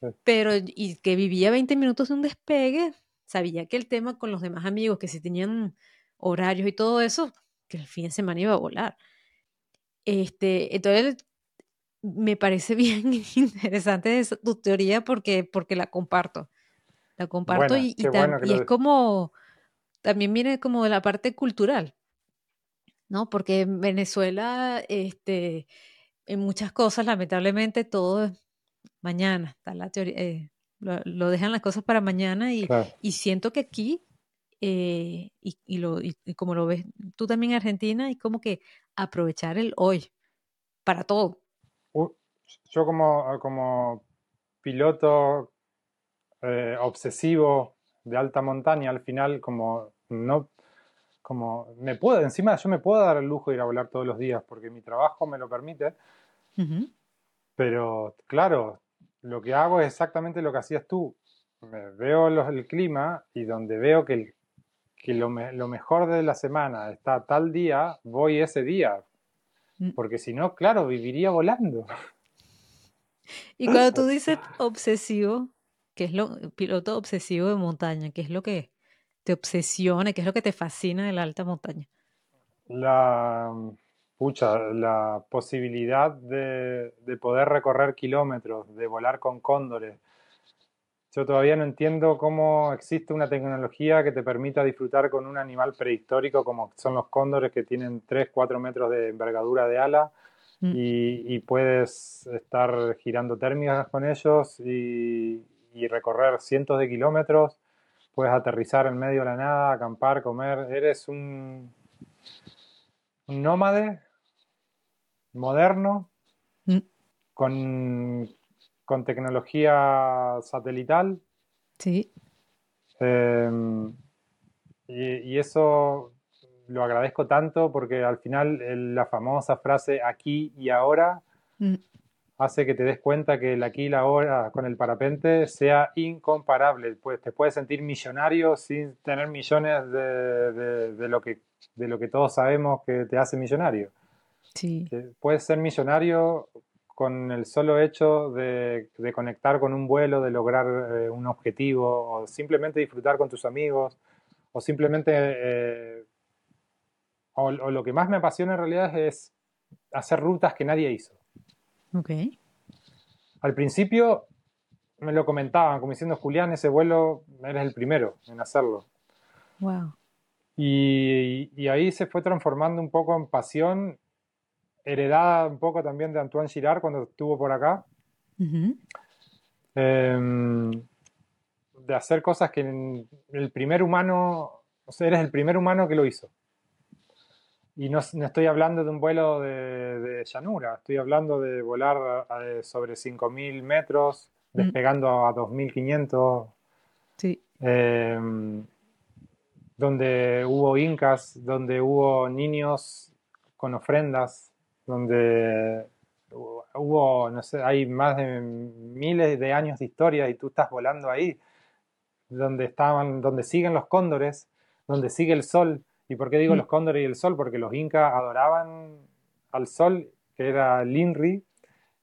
Sí. pero y que vivía 20 minutos de un despegue, sabía que el tema con los demás amigos, que si tenían horarios y todo eso, que el fin de semana iba a volar. Este, entonces me parece bien interesante esa- tu teoría porque, porque la comparto. La comparto Bueno, y, y bueno y es como, también viene como de la parte cultural, ¿no? Porque en Venezuela, este, en muchas cosas, lamentablemente, todo es mañana, está la teoría, eh, lo, lo dejan las cosas para mañana y, Claro. y siento que aquí, eh, y, lo, y- y como lo ves tú también en Argentina, es como que aprovechar el hoy para todo. Yo como, como piloto eh, obsesivo de alta montaña, al final como no, como me puedo, encima yo me puedo dar el lujo de ir a volar todos los días porque mi trabajo me lo permite, Ujú. pero claro, lo que hago es exactamente lo que hacías tú. Me veo los- el clima y donde veo que, el- que lo, me- lo mejor de la semana está tal día, voy ese día, Mm. porque si no, claro, viviría volando. Y cuando tú dices obsesivo, ¿qué es lo, piloto obsesivo de montaña? ¿Qué es lo que te obsesiona? ¿Qué es lo que te fascina de la alta montaña? La, pucha, la posibilidad de, de poder recorrer kilómetros, de volar con cóndores. Yo todavía no entiendo cómo existe una tecnología que te permita disfrutar con un animal prehistórico como son los cóndores que tienen 3, 4 metros de envergadura de ala Mm. y, y puedes estar girando térmicas con ellos y, y recorrer cientos de kilómetros. Puedes aterrizar en medio de la nada, acampar, comer. Eres un, un nómade moderno Mm. con, con tecnología satelital. Sí, eh, y, y eso lo agradezco tanto porque al final el- la famosa frase aquí y ahora Mm. hace que te des cuenta que el aquí y la ahora con el parapente sea incomparable. Pues te puedes sentir millonario sin tener millones de, de- de lo que, de lo que todos sabemos que te hace millonario. sí, puedes ser millonario con el solo hecho de, de conectar con un vuelo, de lograr eh, un objetivo, o simplemente disfrutar con tus amigos, o simplemente, eh, o, o lo que más me apasiona en realidad es hacer rutas que nadie hizo. ok. Al principio me lo comentaban, como diciendo, Julián, ese vuelo eres el primero en hacerlo. Wow. Y, y ahí se fue transformando un poco en pasión, heredada un poco también de Antoine Girard cuando estuvo por acá, em, de hacer cosas que el primer humano, o sea, eres el primer humano que lo hizo. Y no, no estoy hablando de un vuelo de, de llanura, estoy hablando de volar eh, sobre 5.000 metros, Mm. despegando a 2.500, Sí, eh, donde hubo incas, donde hubo niños con ofrendas, donde hubo, no sé, hay más de miles de años de historia y tú estás volando ahí, donde estaban, donde siguen los cóndores, donde sigue el sol. ¿Y por qué digo Mm. los cóndores y el sol? Porque los incas adoraban al sol, que era el Inri,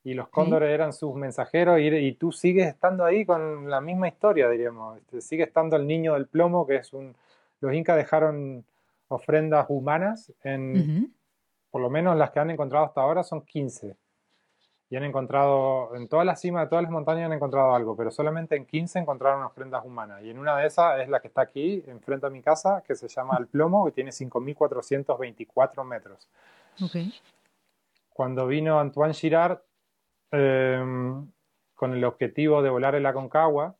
y los cóndores eran sus mensajeros y, tú sigues estando ahí con la misma historia, diríamos. Este, sigue estando el niño del plomo, que es un... Los incas dejaron ofrendas humanas en, por lo menos las que han encontrado hasta ahora son 15. Y han encontrado, en toda la cima de todas las montañas han encontrado algo, pero solamente en 15 encontraron ofrendas humanas. Y en una de esas es la que está aquí, enfrente a mi casa, que se llama El Plomo, que tiene 5.424 metros. Okay. Cuando vino Antoine Girard, Em, con el objetivo de volar el Aconcagua.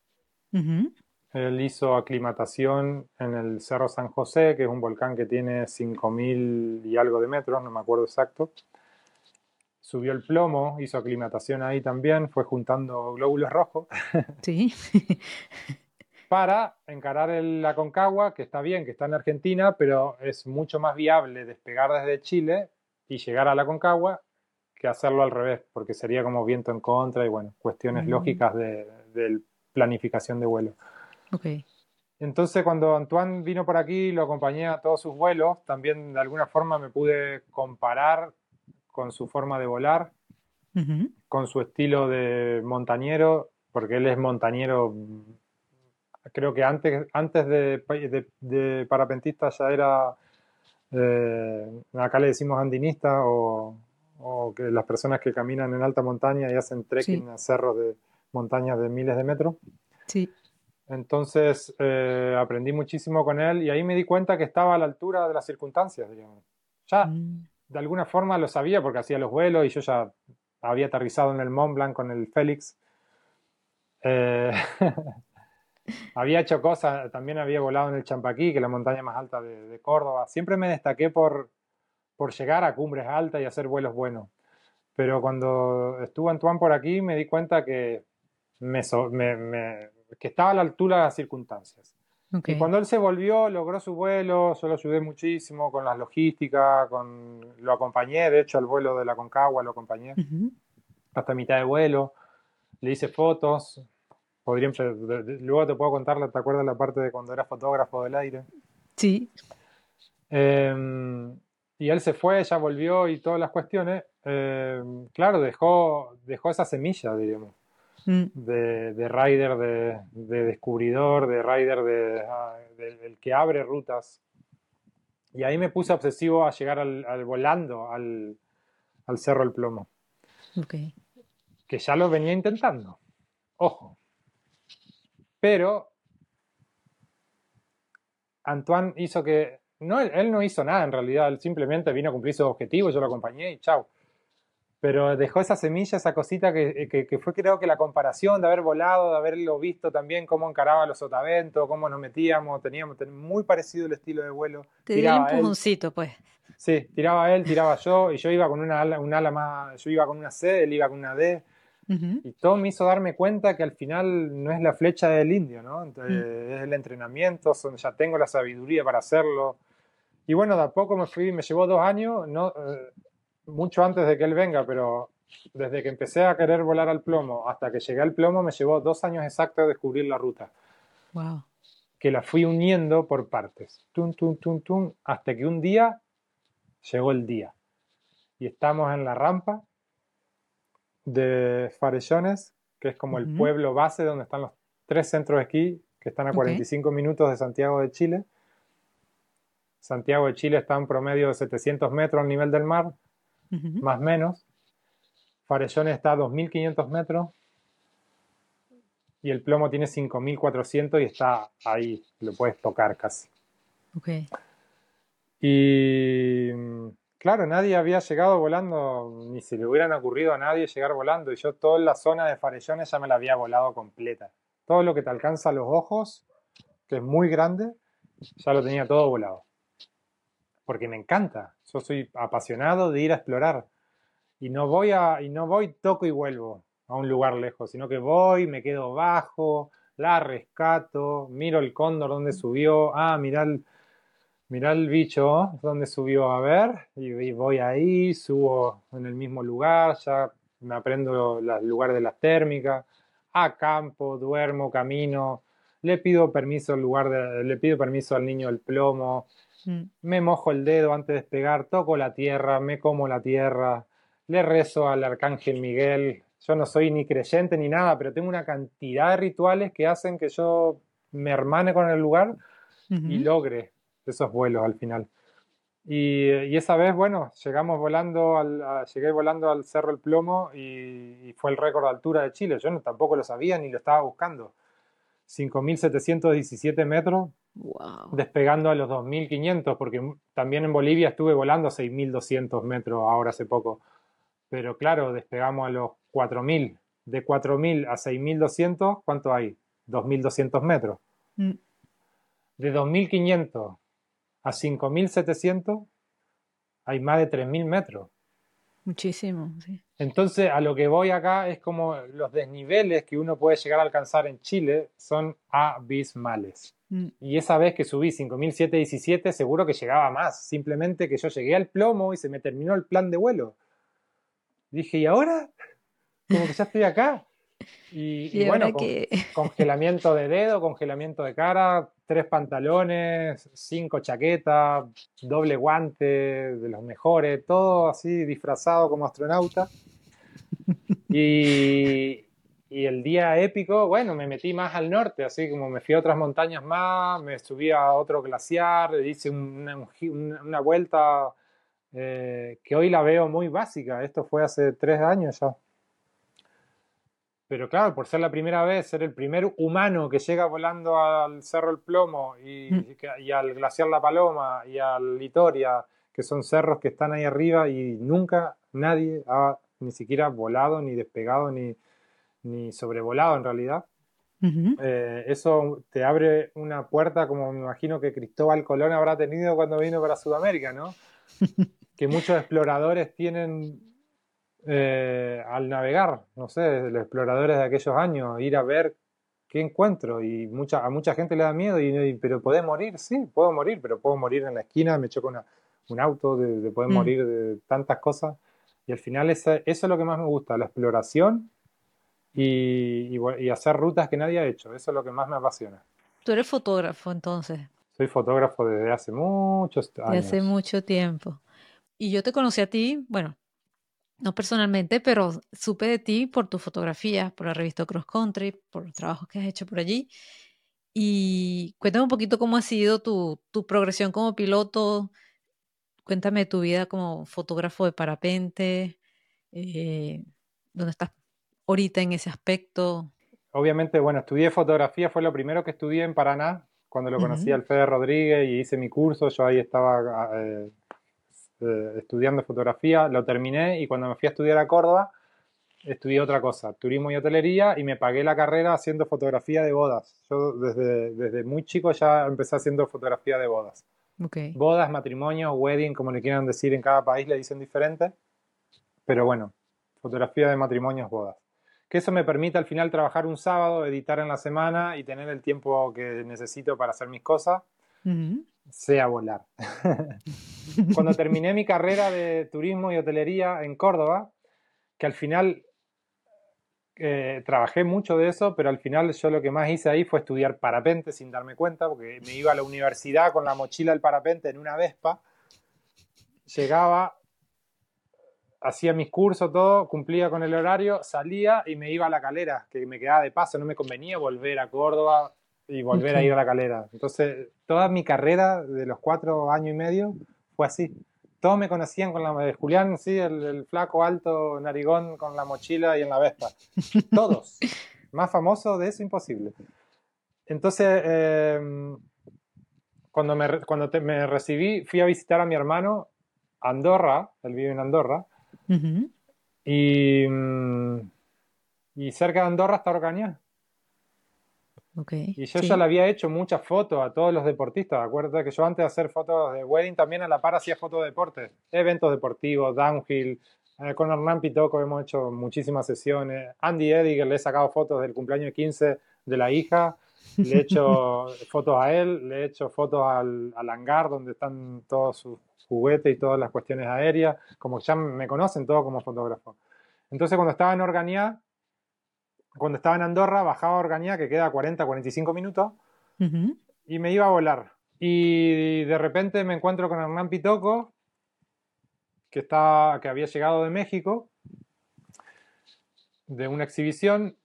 Él hizo aclimatación en el Cerro San José, que es un volcán que tiene 5.000 y algo de metros, no me acuerdo exacto. Subió el plomo, hizo aclimatación ahí también, fue juntando glóbulos rojos. Sí. para encarar el Aconcagua, que está bien, que está en Argentina, pero es mucho más viable despegar desde Chile y llegar a la Aconcagua que hacerlo al revés, porque sería como viento en contra y bueno, cuestiones mm. lógicas de, planificación de vuelo. Okay. Entonces cuando Antoine vino por aquí, lo acompañé a todos sus vuelos, también de alguna forma me pude comparar con su forma de volar, con su estilo de montañero, porque él es montañero, creo que antes, antes de, parapentista ya era, eh, acá le decimos andinista o o que las personas que caminan en alta montaña y hacen trekking a cerros de montañas de miles de metros. Sí. Entonces eh, aprendí muchísimo con él y ahí me di cuenta que estaba a la altura de las circunstancias, digamos. Ya mm. De alguna forma lo sabía porque hacía los vuelos y yo ya había aterrizado en el Mont Blanc con el Félix. Eh, había hecho cosas, también había volado en el Champaquí, que es la montaña más alta de Córdoba. Siempre me destaqué por, por llegar a cumbres altas y hacer vuelos buenos. Pero cuando estuvo Antoine por aquí me di cuenta que, me, que estaba a la altura de las circunstancias. Y cuando él se volvió, logró su vuelo, yo lo ayudé muchísimo con las logísticas, con, lo acompañé, de hecho, al vuelo de la Concagua lo acompañé. Hasta mitad de vuelo, le hice fotos, podría, luego te puedo contar, ¿te acuerdas la parte de cuando era fotógrafo del aire? Sí. Em, y él se fue, ya volvió y todas las cuestiones, eh, claro, dejó, dejó esa semilla, diríamos, mm. de, de, rider, de, descubridor, de rider, de, ah, del que abre rutas. Y ahí me puse obsesivo a llegar al, volando al, al, Cerro El Plomo. Que ya lo venía intentando. Ojo. Pero Antoine hizo que no, él, no hizo nada en realidad, él simplemente vino a cumplir su objetivo, yo lo acompañé y chao. Pero dejó esa semilla, esa cosita que, que, fue creo que la comparación de haber volado, de haberlo visto también, cómo encaraba los sotaventos, cómo nos metíamos, teníamos muy parecido el estilo de vuelo. Te tiraba un empujoncito, pues. Sí, tiraba él, tiraba yo, y yo iba con una ala, un ala más, yo iba con una C, él iba con una D. Y todo me hizo darme cuenta que al final no es la flecha del indio, ¿no? Mm. Es el entrenamiento, ya tengo la sabiduría para hacerlo. Y bueno, de a poco me fui, me llevó dos años, no, eh, mucho antes de que él venga, pero desde que empecé a querer volar al plomo hasta que llegué al plomo me llevó dos años exactos a descubrir la ruta. Wow. Que la fui uniendo por partes, tum, tum, tum, tum, hasta que un día llegó el día. Y estamos en la rampa de Farellones, que es como el pueblo base donde están los tres centros de esquí, que están a 45 minutos de Santiago de Chile. Santiago de Chile está en promedio de 700 metros al nivel del mar, más o menos. Farellones está a 2.500 metros y el plomo tiene 5.400 y está ahí, lo puedes tocar casi. Okay. Y claro, nadie había llegado volando, ni se le hubieran ocurrido a nadie llegar volando y yo toda la zona de Farellones ya me la había volado completa. Todo lo que te alcanza a los ojos, que es muy grande, ya lo tenía todo volado porque me encanta. Soy apasionado de ir a explorar. Y no voy a, y no voy, toco y vuelvo a un lugar lejos, sino que voy, me quedo bajo, la rescato, miro el cóndor donde subió, ah, mira el, el bicho donde subió. A ver, y, voy ahí, subo en el mismo lugar, ya me aprendo los lugares de las térmicas, acampo, duermo, camino, le pido permiso al lugar le pido permiso al niño del plomo, Mm. Me mojo el dedo antes de despegar, toco la tierra, me como la tierra, le rezo al arcángel Miguel. Yo no soy ni creyente ni nada, pero tengo una cantidad de rituales que hacen que yo me hermane con el lugar y logre esos vuelos al final. Y, esa vez, bueno, llegamos volando al, llegué volando al Cerro El Plomo y, fue el récord de altura de Chile. Yo no, tampoco lo sabía ni lo estaba buscando. 5.717 metros, despegando a los 2.500, porque también en Bolivia estuve volando a 6.200 metros ahora hace poco. Pero claro, despegamos a los 4.000. De 4.000 a 6.200, ¿cuánto hay? 2.200 metros. Mm. De 2.500 a 5.700 hay más de 3.000 metros. Muchísimo, sí. Entonces, a lo que voy acá es como los desniveles que uno puede llegar a alcanzar en Chile son abismales. Mm. Y esa vez que subí 5.717, seguro que llegaba más. Simplemente que yo llegué al plomo y se me terminó el plan de vuelo. Dije, ¿y ahora? Como que ya estoy acá. Y, bueno, congelamiento de dedo, congelamiento de cara, tres pantalones, cinco chaquetas, doble guante de los mejores, todo así disfrazado como astronauta. Y, y, el día épico, bueno, me metí más al norte, así como me fui a otras montañas más, me subí a otro glaciar, hice una, una vuelta eh, que hoy la veo muy básica. Esto fue hace tres años ya. Pero claro, por ser la primera vez, ser el primer humano que llega volando al Cerro El Plomo y, mm. al Glaciar La Paloma y al Litoria, que son cerros que están ahí arriba y nunca nadie ha ni siquiera volado, ni despegado, ni, ni sobrevolado en realidad. Eh, eso te abre una puerta como me imagino que Cristóbal Colón habrá tenido cuando vino para Sudamérica, ¿no? que muchos exploradores tienen eh, al navegar, no sé, los exploradores de aquellos años, ir a ver qué encuentro. Y mucha, a mucha gente le da miedo, y, pero ¿podés morir? Sí, puedo morir, pero puedo morir en la esquina, me choco un auto, de, poder mm. morir de tantas cosas. Y al final eso es lo que más me gusta, la exploración y, y, hacer rutas que nadie ha hecho. Eso es lo que más me apasiona. Tú eres fotógrafo entonces. Soy fotógrafo desde hace muchos años. Desde hace mucho tiempo. Y yo te conocí a ti, bueno, no personalmente, pero supe de ti por tus fotografías, por la revista Cross Country, por los trabajos que has hecho por allí. Y cuéntame un poquito cómo ha sido tu, tu progresión como piloto. Cuéntame tu vida como fotógrafo de parapente. Eh, ¿Dónde estás ahorita en ese aspecto? Obviamente, bueno, estudié fotografía, fue lo primero que estudié en Paraná, cuando lo conocí al Fede Rodríguez y hice mi curso. Yo ahí estaba eh, eh, estudiando fotografía, lo terminé y cuando me fui a estudiar a Córdoba, estudié otra cosa, turismo y hotelería, y me pagué la carrera haciendo fotografía de bodas. Yo desde, desde muy chico ya empecé haciendo fotografía de bodas. Bodas, matrimonios, wedding, como le quieran decir en cada país, le dicen diferente. Pero bueno, fotografía de matrimonios, bodas. Que eso me permite al final trabajar un sábado, editar en la semana y tener el tiempo que necesito para hacer mis cosas sea volar. Cuando terminé mi carrera de turismo y hotelería en Córdoba, que al final eh, trabajé mucho de eso, pero al final yo lo que más hice ahí fue estudiar parapente sin darme cuenta, porque me iba a la universidad con la mochila del parapente en una Vespa, llegaba, hacía mis cursos, todo, cumplía con el horario, salía y me iba a la calera, que me quedaba de paso, no me convenía volver a Córdoba y volver a ir a la calera. Entonces, toda mi carrera de los cuatro años y medio fue así. Todos me conocían con la de Julián, sí, el, flaco alto narigón con la mochila y en la Vespa. Todos. Más famoso de eso, imposible. Entonces, em, cuando, me, cuando me recibí, fui a visitar a mi hermano Andorra, él vive en Andorra, y, mm, y cerca de Andorra está Orcañá. Y yo ya le había hecho muchas fotos a todos los deportistas. Acuérdate que yo antes de hacer fotos de wedding también a la par hacía fotos de deportes, eventos deportivos, downhill. Eh, con Hernán Pitoco hemos hecho muchísimas sesiones. Andy Eddy, le he sacado fotos del cumpleaños 15 de la hija. Le he hecho fotos a él, le he hecho fotos al, al hangar donde están todos sus juguetes y todas las cuestiones aéreas. Como ya me conocen todo como fotógrafo. Entonces, cuando estaba en Organia, cuando estaba en Andorra, bajaba a Orgañá, que queda 40, 45 minutos, y me iba a volar. Y de repente me encuentro con Hernán Pitoco, que, estaba, que había llegado de México, de una exhibición,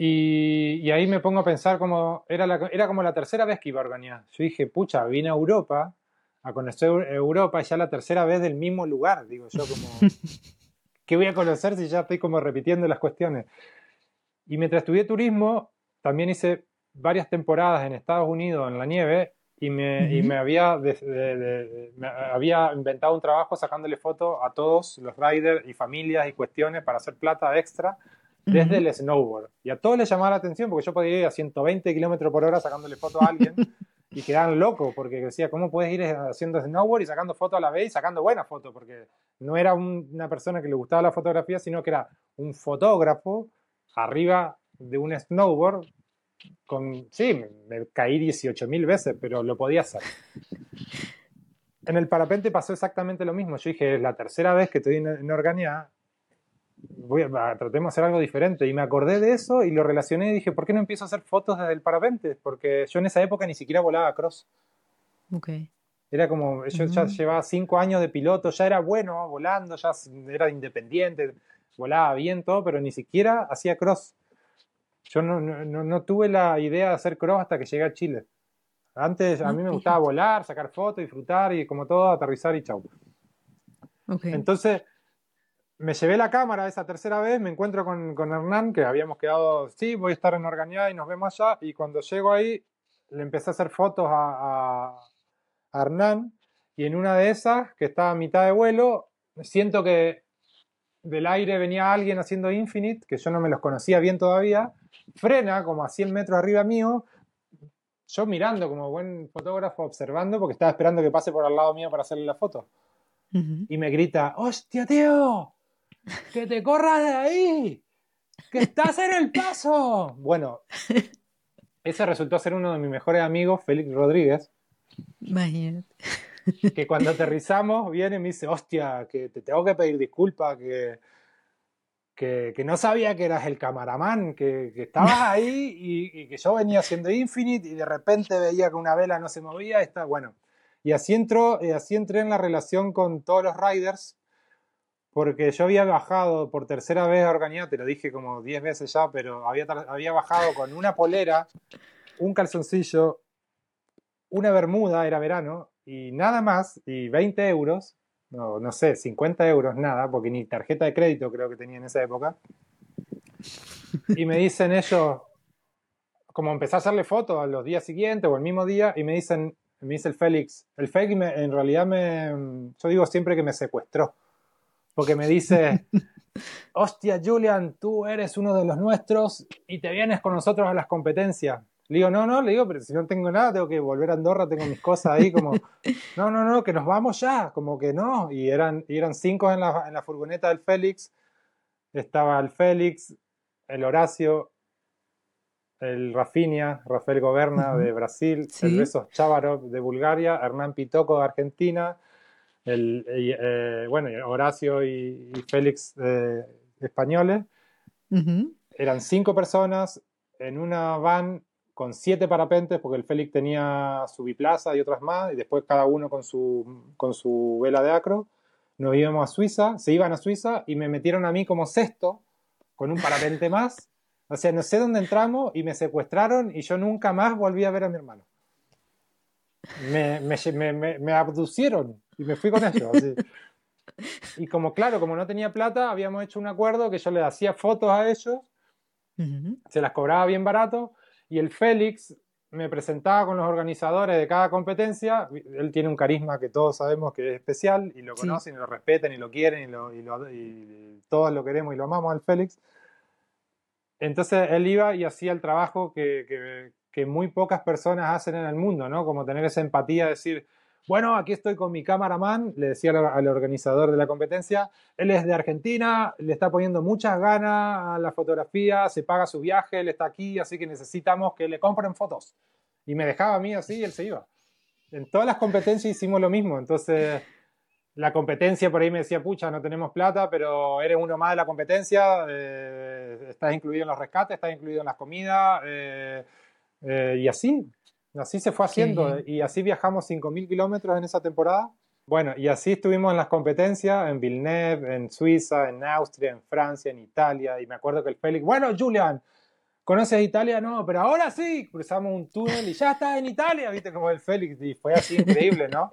y, ahí me pongo a pensar como, era, era como la tercera vez que iba a organizar. Yo dije, pucha, vine a Europa, a conocer Europa, ya la tercera vez del mismo lugar, digo yo, como, ¿qué voy a conocer si ya estoy como repitiendo las cuestiones? Y mientras estudié turismo, también hice varias temporadas en Estados Unidos en la nieve y me, y me, había, había inventado un trabajo sacándole fotos a todos los riders y familias y cuestiones para hacer plata extra desde el snowboard. Y a todos les llamaba la atención porque yo podía ir a 120 kilómetros por hora sacándole fotos a alguien y quedaban locos porque decía, ¿cómo puedes ir haciendo snowboard y sacando fotos a la vez y sacando buenas fotos? Porque no era una persona que le gustaba la fotografía, sino que era un fotógrafo arriba de un snowboard con, sí, me, caí 18.000 veces, pero lo podía hacer. En el parapente pasó exactamente lo mismo. Yo dije, es la tercera vez que estoy en, en voy a, tratemos de hacer algo diferente. Y me acordé de eso y lo relacioné y dije, ¿por qué no empiezo a hacer fotos desde el parapente? Porque yo en esa época ni siquiera volaba cross. Ok. Era como, yo ya llevaba cinco años de piloto, ya era bueno volando, ya era independiente, volaba bien todo, pero ni siquiera hacía cross. Yo no, no, no tuve la idea de hacer cross hasta que llegué a Chile. Antes a mí me gustaba volar, sacar fotos, disfrutar y como todo, aterrizar y chau. Okay. Entonces, me llevé la cámara esa tercera vez, me encuentro con, con Hernán, que habíamos quedado, sí, voy a estar en Organia y nos vemos allá. Y cuando llego ahí, le empecé a hacer fotos a, a, Hernán. Y en una de esas, que estaba a mitad de vuelo, siento que del aire venía alguien haciendo Infinite, que yo no me los conocía bien todavía, frena como a 100 metros arriba mío, yo mirando como buen fotógrafo, observando, porque estaba esperando que pase por al lado mío para hacerle la foto. Y me grita, hostia, tío, que te corras de ahí, que estás en el paso. Bueno, ese resultó ser uno de mis mejores amigos, Félix Rodríguez. Imagínate. Que cuando aterrizamos viene y me dice, hostia, que te tengo que pedir disculpas, que, que, no sabía que eras el camaraman, que, que estabas ahí y, que yo venía haciendo Infinite y de repente veía que una vela no se movía. Está, bueno, y así, entró, y así entré en la relación con todos los riders porque yo había bajado por tercera vez a Organia, te lo dije como 10 veces ya, pero había, había bajado con una polera, un calzoncillo, una bermuda, era verano, y nada más, y 20 euros, no, no sé, 50 euros, nada, porque ni tarjeta de crédito creo que tenía en esa época. Y me dicen ellos, como empecé a hacerle fotos a los días siguientes o el mismo día, y me dicen, me dice el Félix, el Félix en realidad me, yo digo siempre que me secuestró porque me dice, hostia, Julian, tú eres uno de los nuestros y te vienes con nosotros a las competencias. Le digo, no, no, le digo, pero si no tengo nada, tengo que volver a Andorra, tengo mis cosas ahí, como, no, no, no, que nos vamos ya, como que no. Y eran, eran cinco en la, en la furgoneta del Félix. Estaba el Félix, el Horacio, el Rafinha, Rafael Goberna de Brasil, el Besos Chávarov de Bulgaria, Hernán Pitoco de Argentina, el, eh, bueno, Horacio y, Félix eh, españoles. Eran cinco personas en una van con siete parapentes, porque el Félix tenía su biplaza y otras más, y después cada uno con su, con su vela de acro. Nos íbamos a Suiza, se iban a Suiza y me metieron a mí como sexto, con un parapente más. O sea, no sé dónde entramos y me secuestraron y yo nunca más volví a ver a mi hermano. Me, me, me, me abducieron y me fui con ellos. Y como claro, como no tenía plata, habíamos hecho un acuerdo que yo le hacía fotos a ellos, se las cobraba bien barato, y el Félix me presentaba con los organizadores de cada competencia. Él tiene un carisma que todos sabemos que es especial, y lo conocen, y lo respetan, y lo quieren, y, lo, y, todos lo queremos y lo amamos al Félix. Entonces él iba y hacía el trabajo que, que, que muy pocas personas hacen en el mundo, ¿no? Como tener esa empatía, decir, bueno, aquí estoy con mi cameraman, le decía al, organizador de la competencia, él es de Argentina, le está poniendo muchas ganas a la fotografía, se paga su viaje, él está aquí, así que necesitamos que le compren fotos. Y me dejaba a mí así y él se iba. En todas las competencias hicimos lo mismo, entonces la competencia por ahí me decía, pucha, no tenemos plata, pero eres uno más de la competencia, eh, estás incluido en los rescates, estás incluido en las comidas, eh, eh, y así, Así se fue haciendo y así viajamos 5.000 kilómetros en esa temporada Bueno, y así estuvimos en las competencias, en Villeneuve, en Suiza, en Austria, en Francia, en Italia, y me acuerdo que el Félix, bueno, Julian, ¿conoces Italia? No, pero ahora sí, cruzamos un túnel y ya está en Italia, viste, como el Félix, y fue así increíble, ¿no?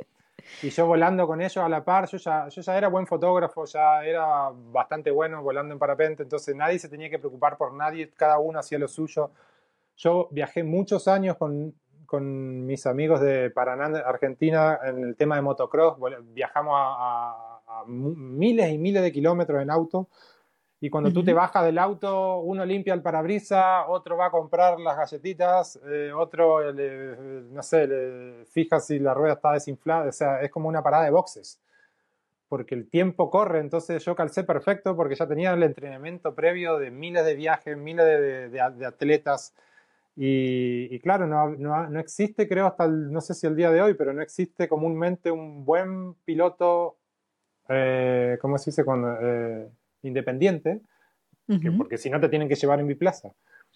Y yo volando con ellos a la par, yo ya, yo ya era buen fotógrafo, ya era bastante bueno volando en parapente, entonces nadie se tenía que preocupar por nadie, cada uno hacía lo suyo. Yo viajé muchos años con con mis amigos de Paraná, Argentina, en el tema de motocross. Viajamos a, miles y miles de kilómetros en auto. Y cuando tú te bajas del auto, uno limpia el parabrisa, otro va a comprar las galletitas, eh, otro, no sé, le fija si la rueda está desinflada. O sea, es como una parada de boxes. Porque el tiempo corre, entonces yo calcé perfecto porque ya tenía el entrenamiento previo de miles de viajes, miles de atletas y, claro, no, no, no, existe, creo, hasta el, no sé si el día de hoy, pero no existe comúnmente un buen piloto, eh, ¿cómo se dice? Cuando, eh, independiente, porque si no te tienen que llevar en biplaza.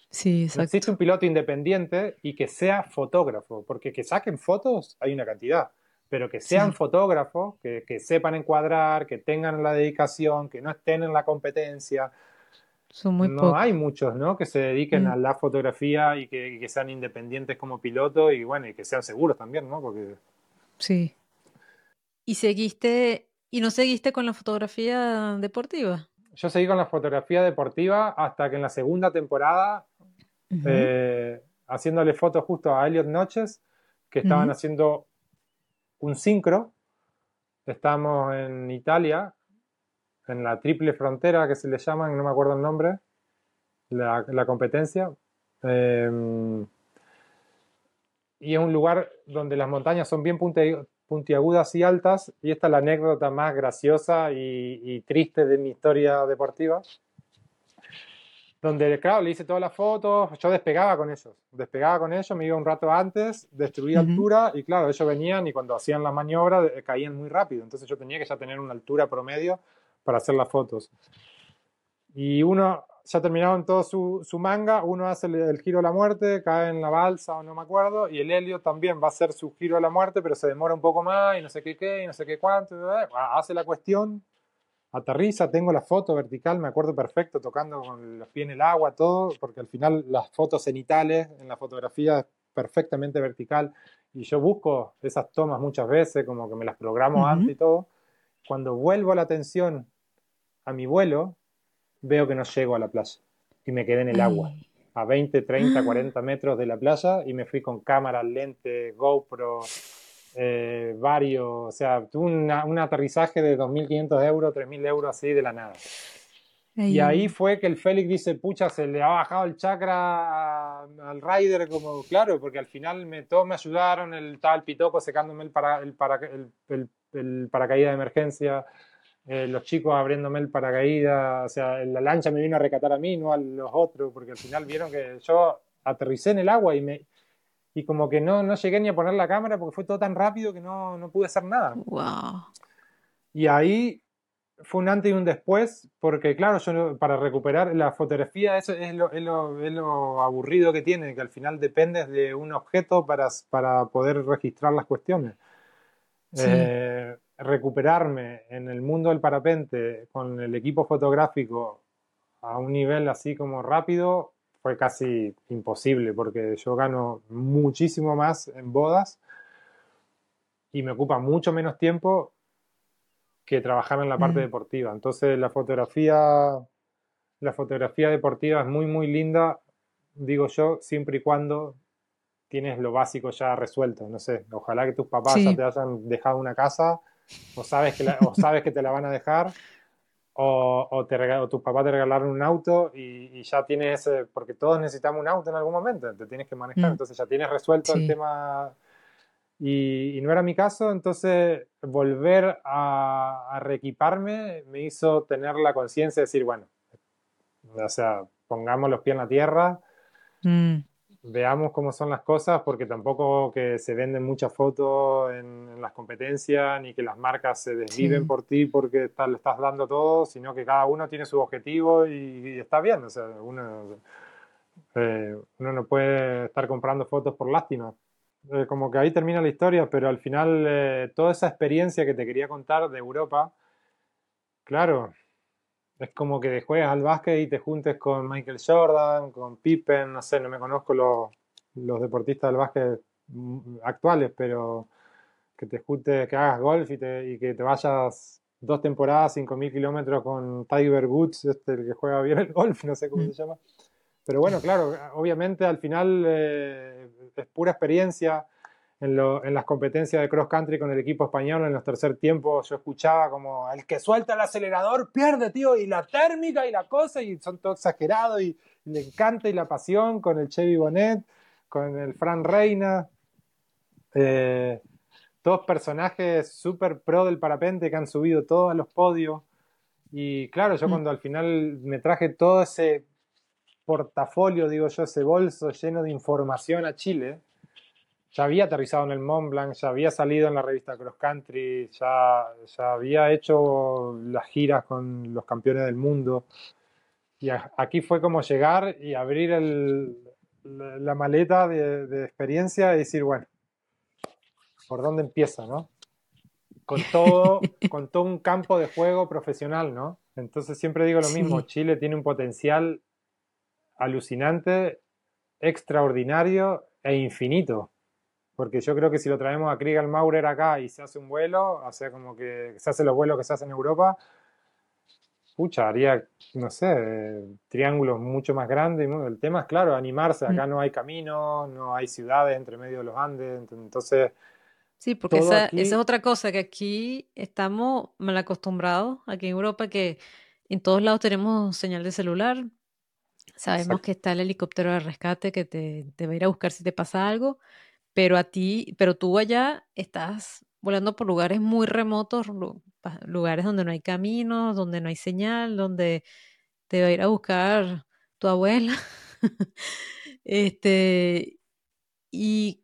Sí, exacto. No existe un piloto independiente y que sea fotógrafo, porque que saquen fotos hay una cantidad, pero que sean fotógrafos, que, que sepan encuadrar, que tengan la dedicación, que no estén en la competencia, no hay muchos, ¿no? Que se dediquen a mm. la fotografía y que, sean independientes como piloto y bueno, y que sean seguros también, ¿no? Porque... Sí. ¿Y seguiste, y no seguiste con la fotografía deportiva? Yo seguí con la fotografía deportiva hasta que en la segunda temporada, eh, haciéndole fotos justo a Elliot Noches, que estaban haciendo un sincro. Estamos en Italia en la triple frontera que se le llaman, no me acuerdo el nombre, la, competencia. Em, y es un lugar donde las montañas son bien puntiagudas y altas, y esta es la anécdota más graciosa y, triste de mi historia deportiva. Donde, claro, le hice todas las fotos, yo despegaba con ellos, despegaba con ellos, me iba un rato antes, destruía altura, y claro, ellos venían y cuando hacían la maniobra eh, caían muy rápido, entonces yo tenía que ya tener una altura promedio para hacer las fotos. Y uno, ya terminaron todo su, su manga, uno hace el, giro a la muerte, cae en la balsa o no me acuerdo, y el helio también va a hacer su giro a la muerte, pero se demora un poco más y no sé qué qué, y no sé qué cuánto, hace la cuestión, aterriza, tengo la foto vertical, me acuerdo perfecto, tocando con los pies en el agua, todo, porque al final las fotos cenitales en la fotografía es perfectamente vertical, y yo busco esas tomas muchas veces, como que me las programo antes y todo, cuando vuelvo la atención a mi vuelo, veo que no llego a la playa y me quedé en el agua, a 20, 30, 40 metros de la playa y me fui con cámara, lente, GoPro, eh, varios, o sea, tuve un aterrizaje de 2.500 euros, 3.000 euros así de la nada. Y ahí fue que el Félix dice, pucha, se le ha bajado el chakra al rider, como claro, porque al final me, todos me ayudaron, el tal pitoco secándome el, para, el, para, el, el, paracaídas de emergencia, eh, los chicos abriéndome el paracaídas, o sea, la lancha me vino a recatar a mí, no a los otros, porque al final vieron que yo aterricé en el agua y me... Y como que no, no llegué ni a poner la cámara porque fue todo tan rápido que no, no pude hacer nada. Wow. Y ahí fue un antes y un después, porque claro, yo para recuperar la fotografía, eso es lo, es lo, es lo aburrido que tiene, que al final dependes de un objeto para, para poder registrar las cuestiones. Eh, recuperarme en el mundo del parapente con el equipo fotográfico a un nivel así como rápido fue casi imposible, porque yo gano muchísimo más en bodas y me ocupa mucho menos tiempo que trabajar en la parte mm. deportiva. Entonces la fotografía, la fotografía deportiva es muy muy linda, digo yo, siempre y cuando tienes lo básico ya resuelto. No sé, ojalá que tus papás ya te hayan dejado una casa o sabes que, o sabes que te la van a dejar. O, o, te tus papás te regalaron un auto y, ya tienes ese, porque todos necesitamos un auto en algún momento, te tienes que manejar, mm. entonces ya tienes resuelto el tema y, no era mi caso, entonces volver a, reequiparme me hizo tener la conciencia de decir, bueno, o sea, pongamos los pies en la tierra, mm. Veamos cómo son las cosas, porque tampoco que se venden muchas fotos en, las competencias, ni que las marcas se desviven por ti porque le estás dando todo, sino que cada uno tiene su objetivo y, está bien, o sea, uno, eh, uno no puede estar comprando fotos por lástima. eh, como que ahí termina la historia, pero al final eh, toda esa experiencia que te quería contar de Europa, claro, es como que juegues al básquet y te juntes con Michael Jordan, con Pippen, no sé, no me conozco los, los deportistas del básquet mm, actuales, pero que te juntes, que hagas golf y, te, y que te vayas dos temporadas, 5.000 kilómetros con Tiger Woods, este, el que juega bien el golf, no sé cómo se llama. Pero bueno, claro, obviamente al final eh, es pura experiencia. En, en, las competencias de cross country con el equipo español en los tercer tiempos yo escuchaba como el que suelta el acelerador pierde, tío, y la térmica y la cosa, y son todo exagerado y, y le encanta y la pasión con el Chevy Bonet, con el Fran Reina. Eh, todos personajes súper pro del parapente que han subido todos a los podios. Y claro, yo mm. cuando al final me traje todo ese portafolio, digo yo, ese bolso lleno de información a Chile, ya había aterrizado en el Mont Blanc, ya había salido en la revista Cross Country, ya, ya había hecho las giras con los campeones del mundo. Y aquí fue como llegar y abrir el, la, maleta de, de experiencia y decir, bueno, por dónde empieza, ¿no? Con todo, con todo un campo de juego profesional, ¿no? Entonces siempre digo lo mismo, Chile tiene un potencial alucinante, extraordinario e infinito. Porque yo creo que si lo traemos a Kriegel Maurer acá y se hace un vuelo, o sea, como que se hace los vuelos que se hacen en Europa, pucha, haría, no sé, triángulos mucho más grandes. El tema es, claro, animarse. Acá mm. no hay caminos, no hay ciudades entre medio de los Andes. Entonces, Sí, porque esa, es otra cosa, que aquí estamos mal acostumbrados, aquí en Europa, que en todos lados tenemos señal de celular, sabemos que está el helicóptero de rescate que te, te, va a ir a buscar si te pasa algo, pero a ti, pero tú allá estás volando por lugares muy remotos, lugares donde no hay caminos, donde no hay señal, donde te va a ir a buscar tu abuela. este, y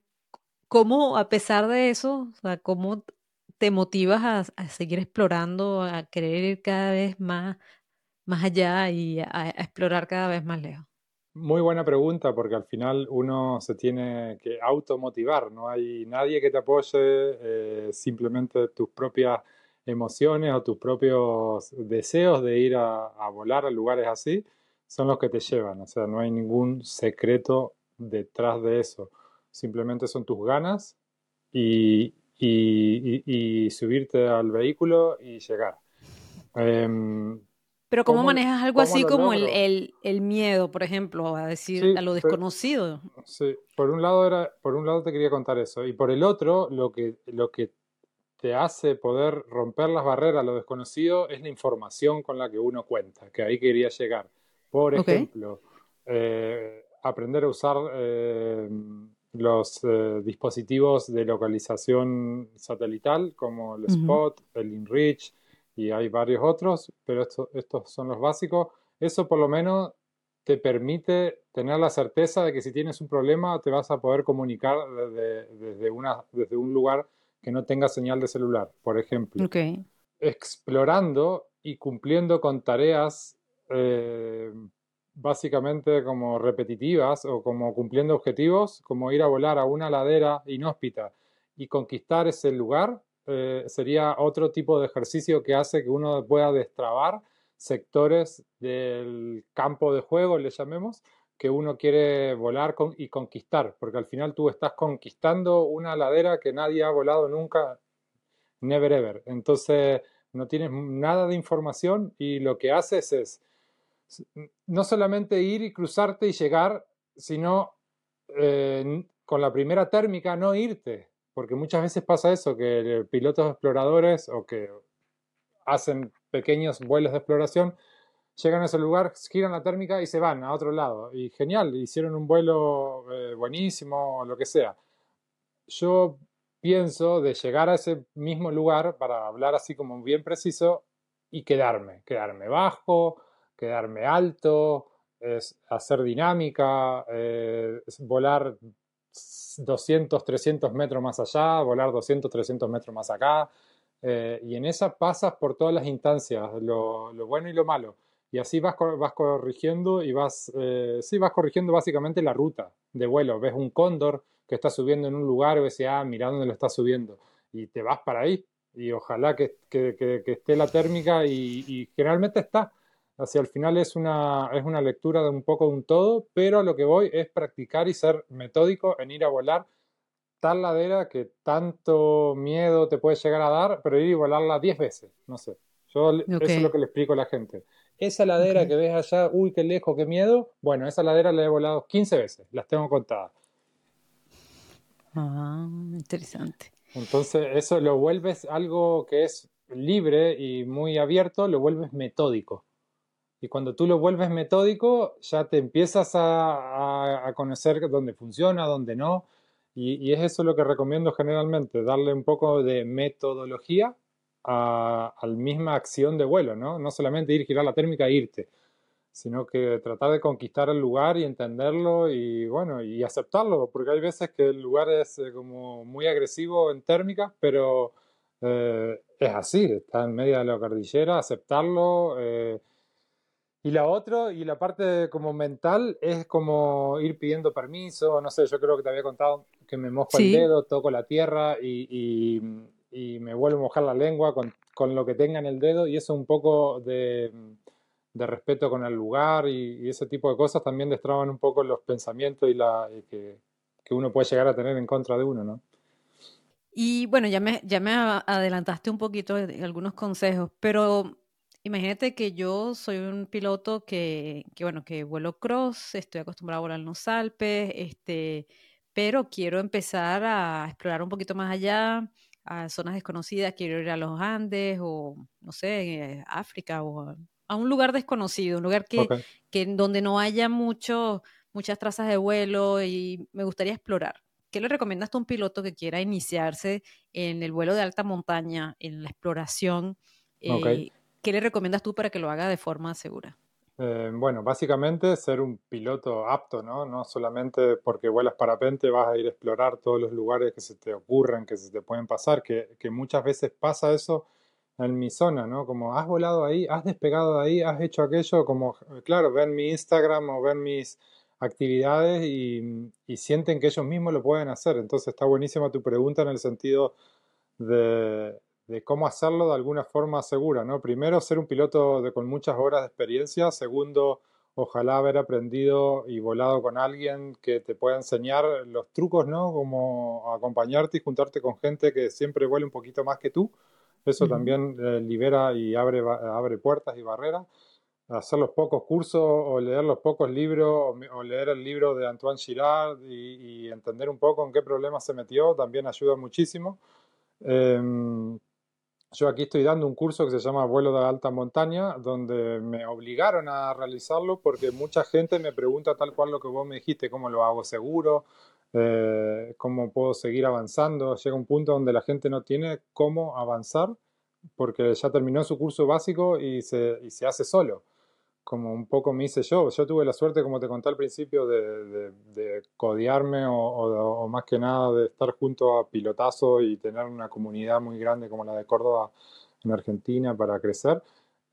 ¿Cómo, a pesar de eso, o sea, cómo te motivas a, seguir explorando, a querer ir cada vez más, más allá y a, explorar cada vez más lejos? Muy buena pregunta, porque al final uno se tiene que automotivar, no hay nadie que te apoye, eh, simplemente tus propias emociones o tus propios deseos de ir a, volar a lugares así son los que te llevan, o sea, no hay ningún secreto detrás de eso simplemente son tus ganas y, subirte al vehículo y llegar. Em, pero ¿cómo, manejas algo así como el, miedo, por ejemplo, a decir a lo desconocido? sí, por un lado era, por un lado te quería contar eso. Y por el otro, lo que, lo que te hace poder romper las barreras a lo desconocido es la información con la que uno cuenta, que ahí quería llegar. Por ejemplo, eh, aprender a usar eh, los eh, dispositivos de localización satelital como el Spot, el InReach y hay varios otros, pero estos son los básicos. Eso por lo menos te permite tener la certeza de que si tienes un problema te vas a poder comunicar desde, una, desde un lugar que no tenga señal de celular, por ejemplo. Explorando y cumpliendo con tareas eh, básicamente como repetitivas o como cumpliendo objetivos, como ir a volar a una ladera inhóspita y conquistar ese lugar, eh, sería otro tipo de ejercicio que hace que uno pueda destrabar sectores del campo de juego, le llamemos, que uno quiere volar y conquistar, porque al final tú estás conquistando una ladera que nadie ha volado nunca, never ever. Entonces no tienes nada de información y lo que haces es no solamente ir y cruzarte y llegar, sino eh, con la primera térmica no irte, porque muchas veces pasa eso, que pilotos exploradores o que hacen pequeños vuelos de exploración, llegan a ese lugar, giran la térmica y se van a otro lado. Y genial, hicieron un vuelo eh, buenísimo, lo que sea. Yo pienso de llegar a ese mismo lugar, para hablar así como bien preciso, y quedarme, quedarme bajo, quedarme alto, es hacer dinámica, eh, volar 200, 300 metros más allá, volar 200, 300 metros más acá. Eh, y en esa pasas por todas las instancias, lo, bueno y lo malo. y así vas, vas corrigiendo y vas, eh, sí, vas corrigiendo básicamente la ruta de vuelo. Ves un cóndor que está subiendo en un lugar ves, ah, mira dónde lo está subiendo y te vas para ahí y ojalá que, que, esté la térmica y, generalmente está. Hacia el final es una, es una lectura de un poco de un todo, pero a lo que voy es practicar y ser metódico en ir a volar tal ladera que tanto miedo te puede llegar a dar, pero ir y volarla 10 veces, no sé. Yo eso es lo que le explico a la gente. Esa ladera que ves allá, uy, qué lejos, qué miedo. Bueno, esa ladera la he volado 15 veces, las tengo contadas. Ah, interesante. Entonces, eso lo vuelves algo que es libre y muy abierto, lo vuelves metódico. Y cuando tú lo vuelves metódico, ya te empiezas a, conocer dónde funciona, dónde no. Y, es eso lo que recomiendo generalmente, darle un poco de metodología a, a la misma acción de vuelo, ¿no? No solamente ir, girar la térmica e irte sino que tratar de conquistar el lugar y entenderlo y bueno, y aceptarlo, porque hay veces que el lugar es eh, como muy agresivo en térmica, pero eh, es así, está en medio de la cordillera, aceptarlo. Eh, y la otra, y la parte como mental, es como ir pidiendo permiso, no sé, yo creo que te había contado que me mojo el dedo, toco la tierra y, y, me vuelvo a mojar la lengua con, con lo que tenga en el dedo, y eso un poco de de respeto con el lugar y, ese tipo de cosas también destraban un poco los pensamientos y la que, uno puede llegar a tener en contra de uno, ¿no? Y bueno, ya me, ya me adelantaste un poquito de algunos consejos, pero imagínate que yo soy un piloto que, que, bueno, que vuelo cross, estoy acostumbrado a volar en los Alpes, este, pero quiero empezar a explorar un poquito más allá, a zonas desconocidas, quiero ir a los Andes o, no sé, África o a un lugar desconocido, un lugar que, que donde no haya mucho, muchas trazas de vuelo y me gustaría explorar. ¿Qué le recomiendas a un piloto que quiera iniciarse en el vuelo de alta montaña, en la exploración? Eh, ¿Qué le recomiendas tú para que lo haga de forma segura? Eh, bueno, básicamente ser un piloto apto, ¿no? No solamente porque vuelas parapente vas a ir a explorar todos los lugares que se te ocurran, que se te pueden pasar, que, que muchas veces pasa eso en mi zona, ¿no? Como has volado ahí, has despegado de ahí, has hecho aquello, como, claro, ven mi Instagram o ven mis actividades y, sienten que ellos mismos lo pueden hacer. Entonces está buenísima tu pregunta en el sentido de, cómo hacerlo de alguna forma segura, ¿no? Primero, ser un piloto de, con muchas horas de experiencia. Segundo, ojalá haber aprendido y volado con alguien que te pueda enseñar los trucos, ¿no? Como acompañarte y juntarte con gente que siempre vuele un poquito más que tú eso también eh, libera y abre, abre puertas y barreras. Hacer los pocos cursos o leer los pocos libros o, leer el libro de Antoine Girard y, entender un poco en qué problema se metió también ayuda muchísimo. Em, yo aquí estoy dando un curso que se llama Vuelo de Alta Montaña, donde me obligaron a realizarlo porque mucha gente me pregunta tal cual lo que vos me dijiste, cómo lo hago seguro, eh, cómo puedo seguir avanzando. Llega un punto donde la gente no tiene cómo avanzar porque ya terminó su curso básico y se, y se hace solo, como un poco me hice yo. Yo tuve la suerte, como te conté al principio, de, de, codearme o, más que nada de estar junto a pilotazo y tener una comunidad muy grande como la de Córdoba en Argentina para crecer,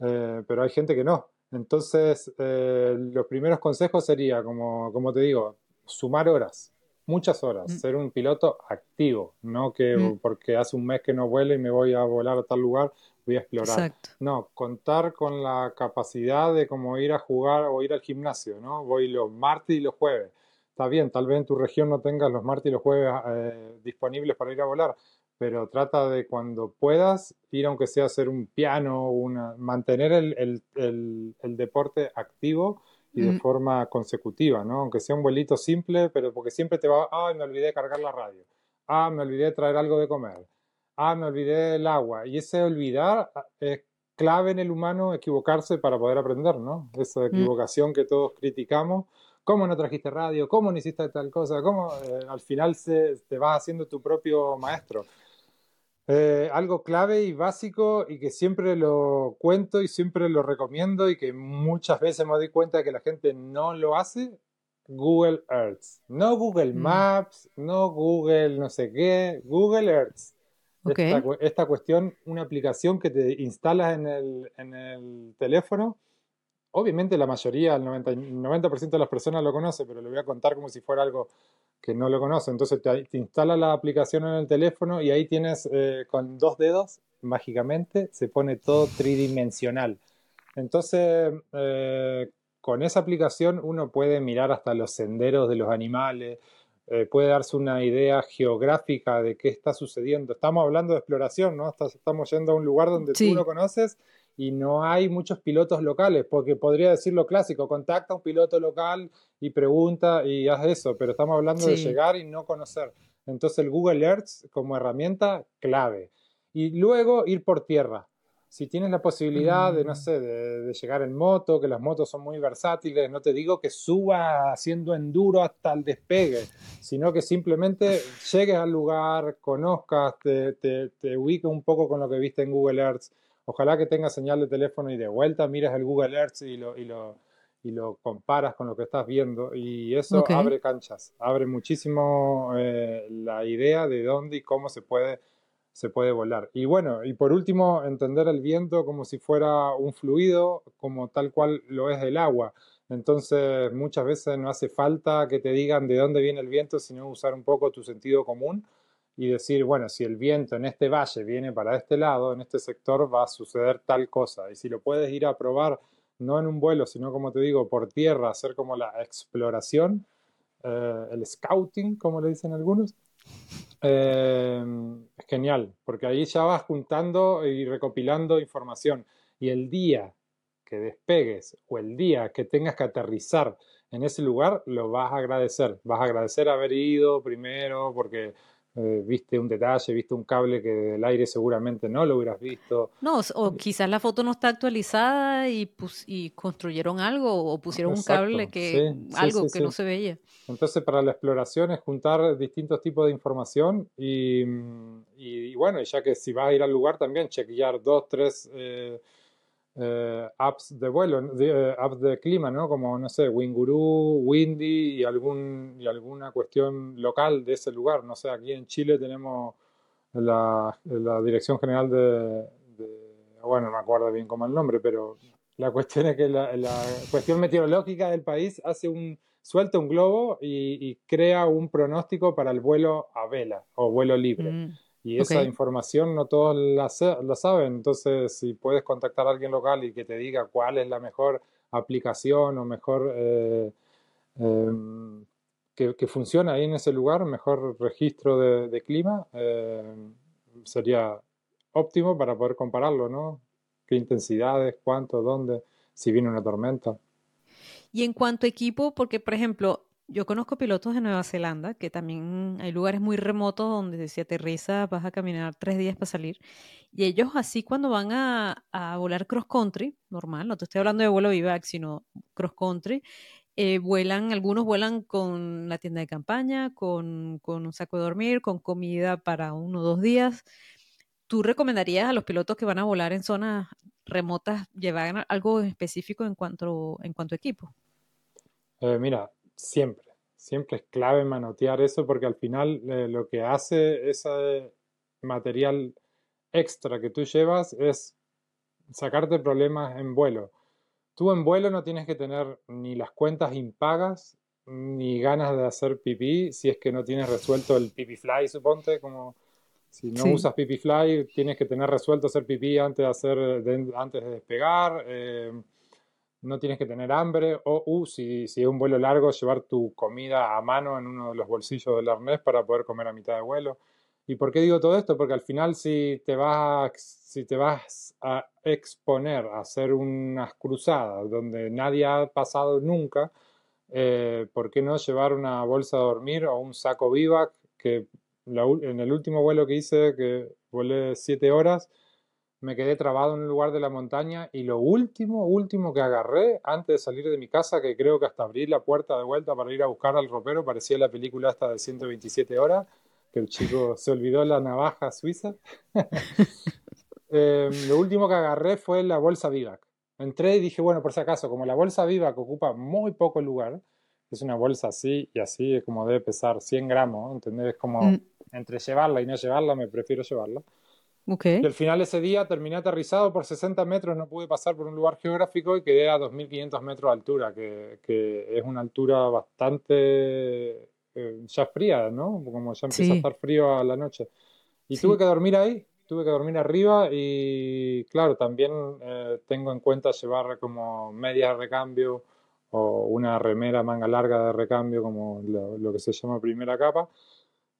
eh, pero hay gente que no. Entonces, eh, los primeros consejos sería, como, como te digo, sumar horas muchas horas, mm. ser un piloto activo, no que mm. porque hace un mes que no vuelo y me voy a volar a tal lugar, voy a explorar. No, contar con la capacidad de como ir a jugar o ir al gimnasio, ¿no? Voy los martes y los jueves. Está bien, tal vez en tu región no tengas los martes y los jueves eh, disponibles para ir a volar, pero trata de cuando puedas ir aunque sea a hacer un piano, una, mantener el, el deporte activo y de forma consecutiva, ¿no? Aunque sea un vuelito simple, pero porque siempre te va, ah, me olvidé de cargar la radio, ah, me olvidé de traer algo de comer, ah, me olvidé del agua. Y ese olvidar ah, es clave en el humano equivocarse para poder aprender, ¿no? Esa mm. equivocación que todos criticamos. ¿Cómo no trajiste radio? ¿Cómo no hiciste tal cosa? ¿Cómo? Eh, al final se, te vas haciendo tu propio maestro. Eh, algo clave y básico y que siempre lo cuento y siempre lo recomiendo y que muchas veces me doy cuenta de que la gente no lo hace, Google Earth. No Google mm. Maps, no Google no sé qué, Google Earth. Esta, cuestión, una aplicación que te instalas en el, en el teléfono obviamente la mayoría, el 90%, 90 de las personas lo conoce, pero lo voy a contar como si fuera algo que no lo conoce. Entonces te, te instala la aplicación en el teléfono y ahí tienes eh, con dos dedos, mágicamente, se pone todo tridimensional. Entonces, eh, con esa aplicación uno puede mirar hasta los senderos de los animales, eh, puede darse una idea geográfica de qué está sucediendo. Estamos hablando de exploración, ¿no? Estamos yendo a un lugar donde tú no conoces y no hay muchos pilotos locales, porque podría decir lo clásico, contacta a un piloto local y pregunta y haz eso, pero estamos hablando de llegar y no conocer. Entonces el Google Earth como herramienta clave. Y luego ir por tierra. Si tienes la posibilidad de, no mm. sé, de, llegar en moto, que las motos son muy versátiles, no te digo que suba haciendo enduro hasta el despegue, sino que simplemente llegues al lugar, conozcas, te, te, te ubiques un poco con lo que viste en Google Earth, Ojalá que tenga señal de teléfono y de vuelta miras el Google Earth y lo, y lo, y lo comparas con lo que estás viendo. Y eso abre canchas, abre muchísimo eh, la idea de dónde y cómo se puede, se puede volar. Y bueno, y por último, entender el viento como si fuera un fluido, como tal cual lo es el agua. Entonces, muchas veces no hace falta que te digan de dónde viene el viento, sino usar un poco tu sentido común y decir, bueno, si el viento en este valle viene para este lado, en este sector va a suceder tal cosa. Y si lo puedes ir a probar, no en un vuelo, sino como te digo, por tierra, hacer como la exploración, eh, el scouting, como le dicen algunos, eh, genial, porque ahí ya vas juntando y recopilando información. Y el día que despegues o el día que tengas que aterrizar en ese lugar, lo vas a agradecer. Vas a agradecer haber ido primero porque eh, viste un detalle, viste un cable que del aire seguramente no lo hubieras visto. No, o quizás la foto no está actualizada y, y construyeron algo o pusieron un cable que algo que no se veía. Entonces para la exploración es juntar distintos tipos de información y, y, bueno, ya que si vas a ir al lugar también chequear dos, tres... Eh, eh, apps de vuelo, eh, apps de clima, ¿no? Como, no sé, Winguru, Windy y, algún, y alguna cuestión local de ese lugar. No sé, aquí en Chile tenemos la, Dirección General de, Bueno, no me acuerdo bien cómo el nombre, pero la cuestión es que la, la cuestión meteorológica del país hace un suelta un globo y, crea un pronóstico para el vuelo a vela o vuelo libre. Mm. Y esa información no todos la, saben, entonces si puedes contactar a alguien local y que te diga cuál es la mejor aplicación o mejor eh, em, que, funciona ahí en ese lugar, mejor registro de, clima, em, sería óptimo para poder compararlo, ¿no? ¿Qué intensidades, cuánto, dónde, si viene una tormenta? Y en cuanto a equipo, porque por ejemplo, yo conozco pilotos de Nueva Zelanda, que también hay lugares muy remotos donde si aterriza vas a caminar tres días para salir. Y ellos así cuando van a, volar cross country, normal, no te estoy hablando de vuelo vivac, sino cross country, eh, vuelan, algunos vuelan con la tienda de campaña, con, con, un saco de dormir, con comida para uno o dos días. ¿Tú recomendarías a los pilotos que van a volar en zonas remotas llevar algo específico en cuanto, en cuanto a equipo? Eh, mira, siempre, siempre es clave manotear eso porque al final eh, lo que hace ese material extra que tú llevas es sacarte problemas en vuelo. Tú en vuelo no tienes que tener ni las cuentas impagas ni ganas de hacer pipí si es que no tienes resuelto el pipí fly, suponte, como si no usas pipí fly tienes que tener resuelto hacer pipí antes de, hacer, antes de despegar. Eh, no tienes que tener hambre, o uh, si, si, es un vuelo largo, llevar tu comida a mano en uno de los bolsillos del arnés para poder comer a mitad de vuelo. ¿Y por qué digo todo esto? Porque al final si te vas, si te vas a exponer a hacer unas cruzadas donde nadie ha pasado nunca, eh, ¿por qué no llevar una bolsa de dormir o un saco vivac? Que en el último vuelo que hice, que volé siete horas, me quedé trabado en un lugar de la montaña y lo último, último que agarré antes de salir de mi casa, que creo que hasta abrir la puerta de vuelta para ir a buscar al ropero, parecía la película esta de 127 horas, que el chico se olvidó la navaja suiza. Em, lo último que agarré fue la bolsa Vivac. Entré y dije, bueno, por si acaso, como la bolsa Vivac ocupa muy poco lugar, es una bolsa así y así, es como debe pesar 100 gramos, ¿entendés? Es como mm. entre llevarla y no llevarla, me prefiero llevarla. Okay. Y al final ese día terminé aterrizado por 60 metros, no pude pasar por un lugar geográfico y quedé a 2.500 metros de altura, que, que es una altura bastante eh, ya fría, ¿no? Como ya empieza a estar frío a la noche. Y tuve que dormir ahí, tuve que dormir arriba y claro, también eh, tengo en cuenta llevar como medias de recambio o una remera manga larga de recambio, como lo, que se llama primera capa.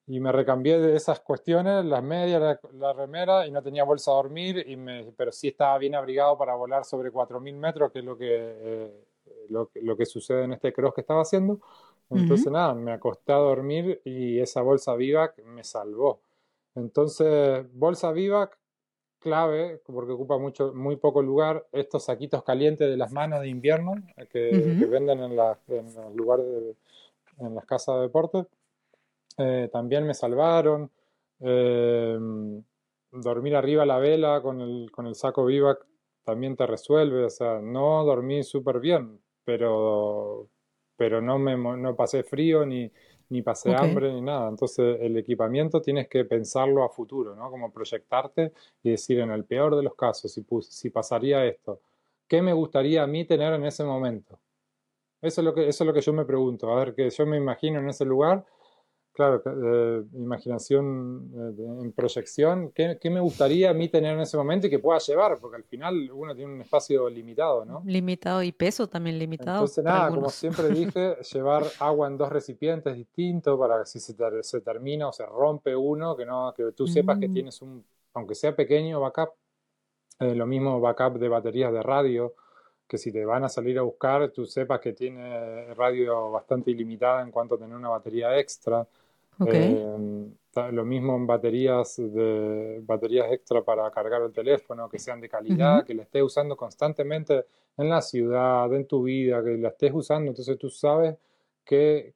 Y me recambié de esas cuestiones, las medias, la, remera, y no tenía bolsa a dormir, y me, pero sí estaba bien abrigado para volar sobre 4.000 metros, que es lo que, eh, lo, lo, que sucede en este cross que estaba haciendo. Entonces, nada, me acosté a dormir y esa bolsa Vivac me salvó. Entonces, bolsa Vivac, clave, porque ocupa mucho, muy poco lugar, estos saquitos calientes de las manos de invierno eh, que, venden en, los lugares, en las casas de deporte, eh, también me salvaron. Em, dormir arriba la vela con el, con el saco Vivac también te resuelve, o sea, no dormí súper bien, pero pero no, me, no pasé frío ni, ni pasé hambre ni nada. Entonces el equipamiento tienes que pensarlo a futuro, ¿no? Como proyectarte y decir en el peor de los casos, si, si pasaría esto, ¿qué me gustaría a mí tener en ese momento? Eso es, lo que, eso es lo que yo me pregunto. A ver, que yo me imagino en ese lugar Claro, eh, imaginación eh, en proyección. ¿Qué, me gustaría a mí tener en ese momento y que pueda llevar? Porque al final uno tiene un espacio limitado, ¿no? Limitado y peso también limitado. Entonces, nada, como siempre dije, llevar agua en dos recipientes distintos para que si se, se, termina o se rompe uno, que, no, que tú sepas que mm. tienes un, aunque sea pequeño, backup. Eh, lo mismo backup de baterías de radio que si te van a salir a buscar, tú sepas que tiene radio bastante ilimitada en cuanto a tener una batería extra. Eh, lo mismo en baterías de baterías extra para cargar el teléfono, que sean de calidad, que la estés usando constantemente en la ciudad, en tu vida, que la estés usando, entonces tú sabes qué,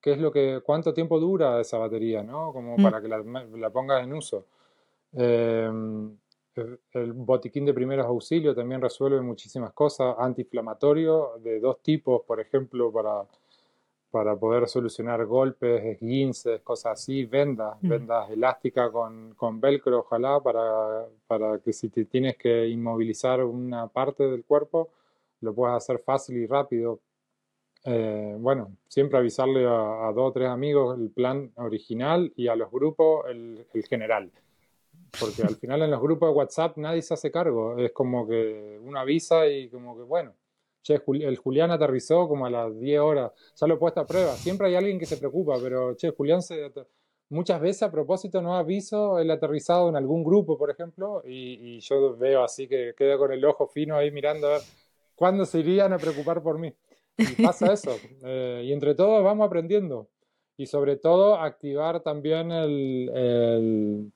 qué es lo que, cuánto tiempo dura esa batería, ¿no? Como mm. para que la, la, pongas en uso. Em, el botiquín de primeros auxilios también resuelve muchísimas cosas, antiinflamatorio de dos tipos, por ejemplo, para para poder solucionar golpes, esguinces, cosas así, vendas, vendas elásticas con, con, velcro, ojalá, para, para, que si te tienes que inmovilizar una parte del cuerpo, lo puedas hacer fácil y rápido. Eh, bueno, siempre avisarle a, dos o tres amigos el plan original y a los grupos el, el general. Porque al final en los grupos de WhatsApp nadie se hace cargo. Es como que uno avisa y como que, bueno, che, el Julián aterrizó como a las 10 horas, ya lo he puesto a prueba. Siempre hay alguien que se preocupa, pero che, Julián se, muchas veces a propósito no aviso el aterrizado en algún grupo, por ejemplo, y, yo veo así que quedo con el ojo fino ahí mirando a ver cuándo se irían a preocupar por mí. Y pasa eso. Eh, y entre todos vamos aprendiendo. Y sobre todo activar también el,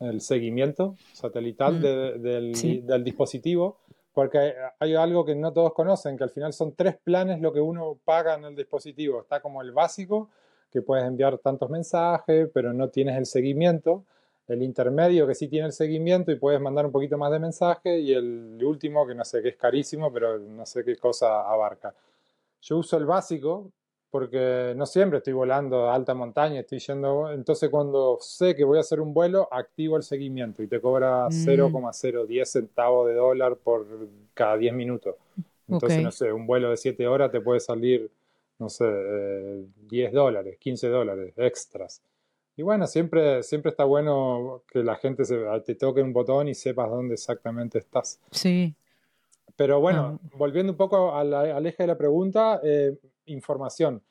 el, seguimiento satelital mm. del, del dispositivo porque hay algo que no todos conocen, que al final son tres planes lo que uno paga en el dispositivo. Está como el básico, que puedes enviar tantos mensajes, pero no tienes el seguimiento. El intermedio, que sí tiene el seguimiento y puedes mandar un poquito más de mensaje. Y el último, que no sé, que es carísimo, pero no sé qué cosa abarca. Yo uso el básico, porque no siempre estoy volando a alta montaña, estoy yendo, entonces cuando sé que voy a hacer un vuelo, activo el seguimiento y te cobra 0,010 mm. centavos de dólar por cada 10 minutos. Entonces, no sé, un vuelo de 7 horas te puede salir, no sé, 10 eh, dólares, 15 dólares extras. Y bueno, siempre, siempre está bueno que la gente se, te toque un botón y sepas dónde exactamente estás. Sí. Pero bueno, ah. volviendo un poco al, al, eje de la pregunta, eh, información.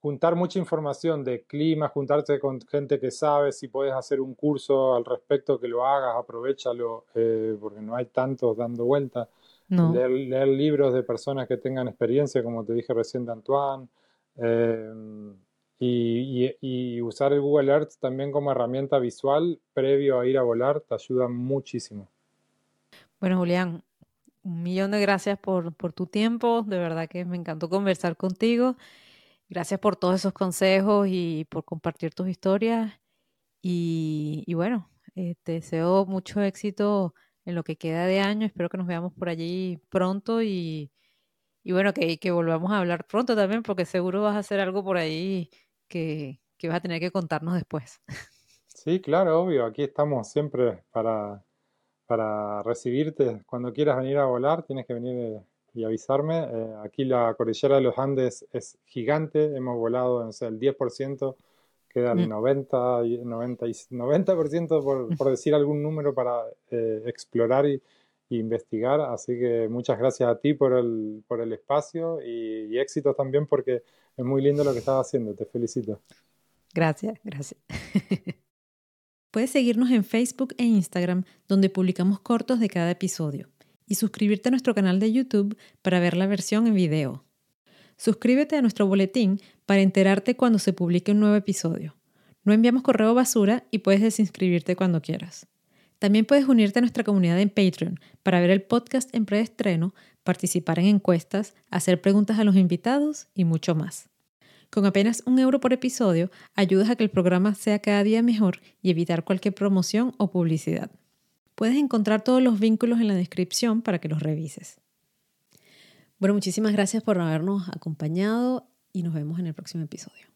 Juntar mucha información de clima, juntarte con gente que sabe, si puedes hacer un curso al respecto, que lo hagas, aprovechalo, eh, porque no hay tantos dando vuelta. Leer, libros de personas que tengan experiencia, como te dije recién de Antoine. Eh, y, usar el Google Earth también como herramienta visual previo a ir a volar te ayuda muchísimo. Bueno, Julián, un millón de gracias por, tu tiempo. De verdad que me encantó conversar contigo. Gracias por todos esos consejos y por compartir tus historias. Y, bueno, eh, te deseo mucho éxito en lo que queda de año. Espero que nos veamos por allí pronto y, bueno, que, que volvamos a hablar pronto también, porque seguro vas a hacer algo por ahí que, que vas a tener que contarnos después. Sí, claro, obvio. Aquí estamos siempre para, para recibirte. Cuando quieras venir a volar, tienes que venir eh, y avisarme. Eh, aquí la cordillera de los Andes es gigante. Hemos volado, no sé, el 10%, queda el 90, y 90, y 90% por, por decir algún número para eh, explorar y, y investigar. Así que muchas gracias a ti por el, por el espacio y, y éxitos también porque es muy lindo lo que estás haciendo. Te felicito. Gracias, gracias. Puedes seguirnos en Facebook e Instagram, donde publicamos cortos de cada episodio, y suscribirte a nuestro canal de YouTube para ver la versión en video. Suscríbete a nuestro boletín para enterarte cuando se publique un nuevo episodio. No enviamos correo basura y puedes desinscribirte cuando quieras. También puedes unirte a nuestra comunidad en Patreon para ver el podcast en preestreno, participar en encuestas, hacer preguntas a los invitados y mucho más. Con apenas un euro por episodio, ayudas a que el programa sea cada día mejor y evitar cualquier promoción o publicidad. Puedes encontrar todos los vínculos en la descripción para que los revises. Bueno, muchísimas gracias por habernos acompañado y nos vemos en el próximo episodio.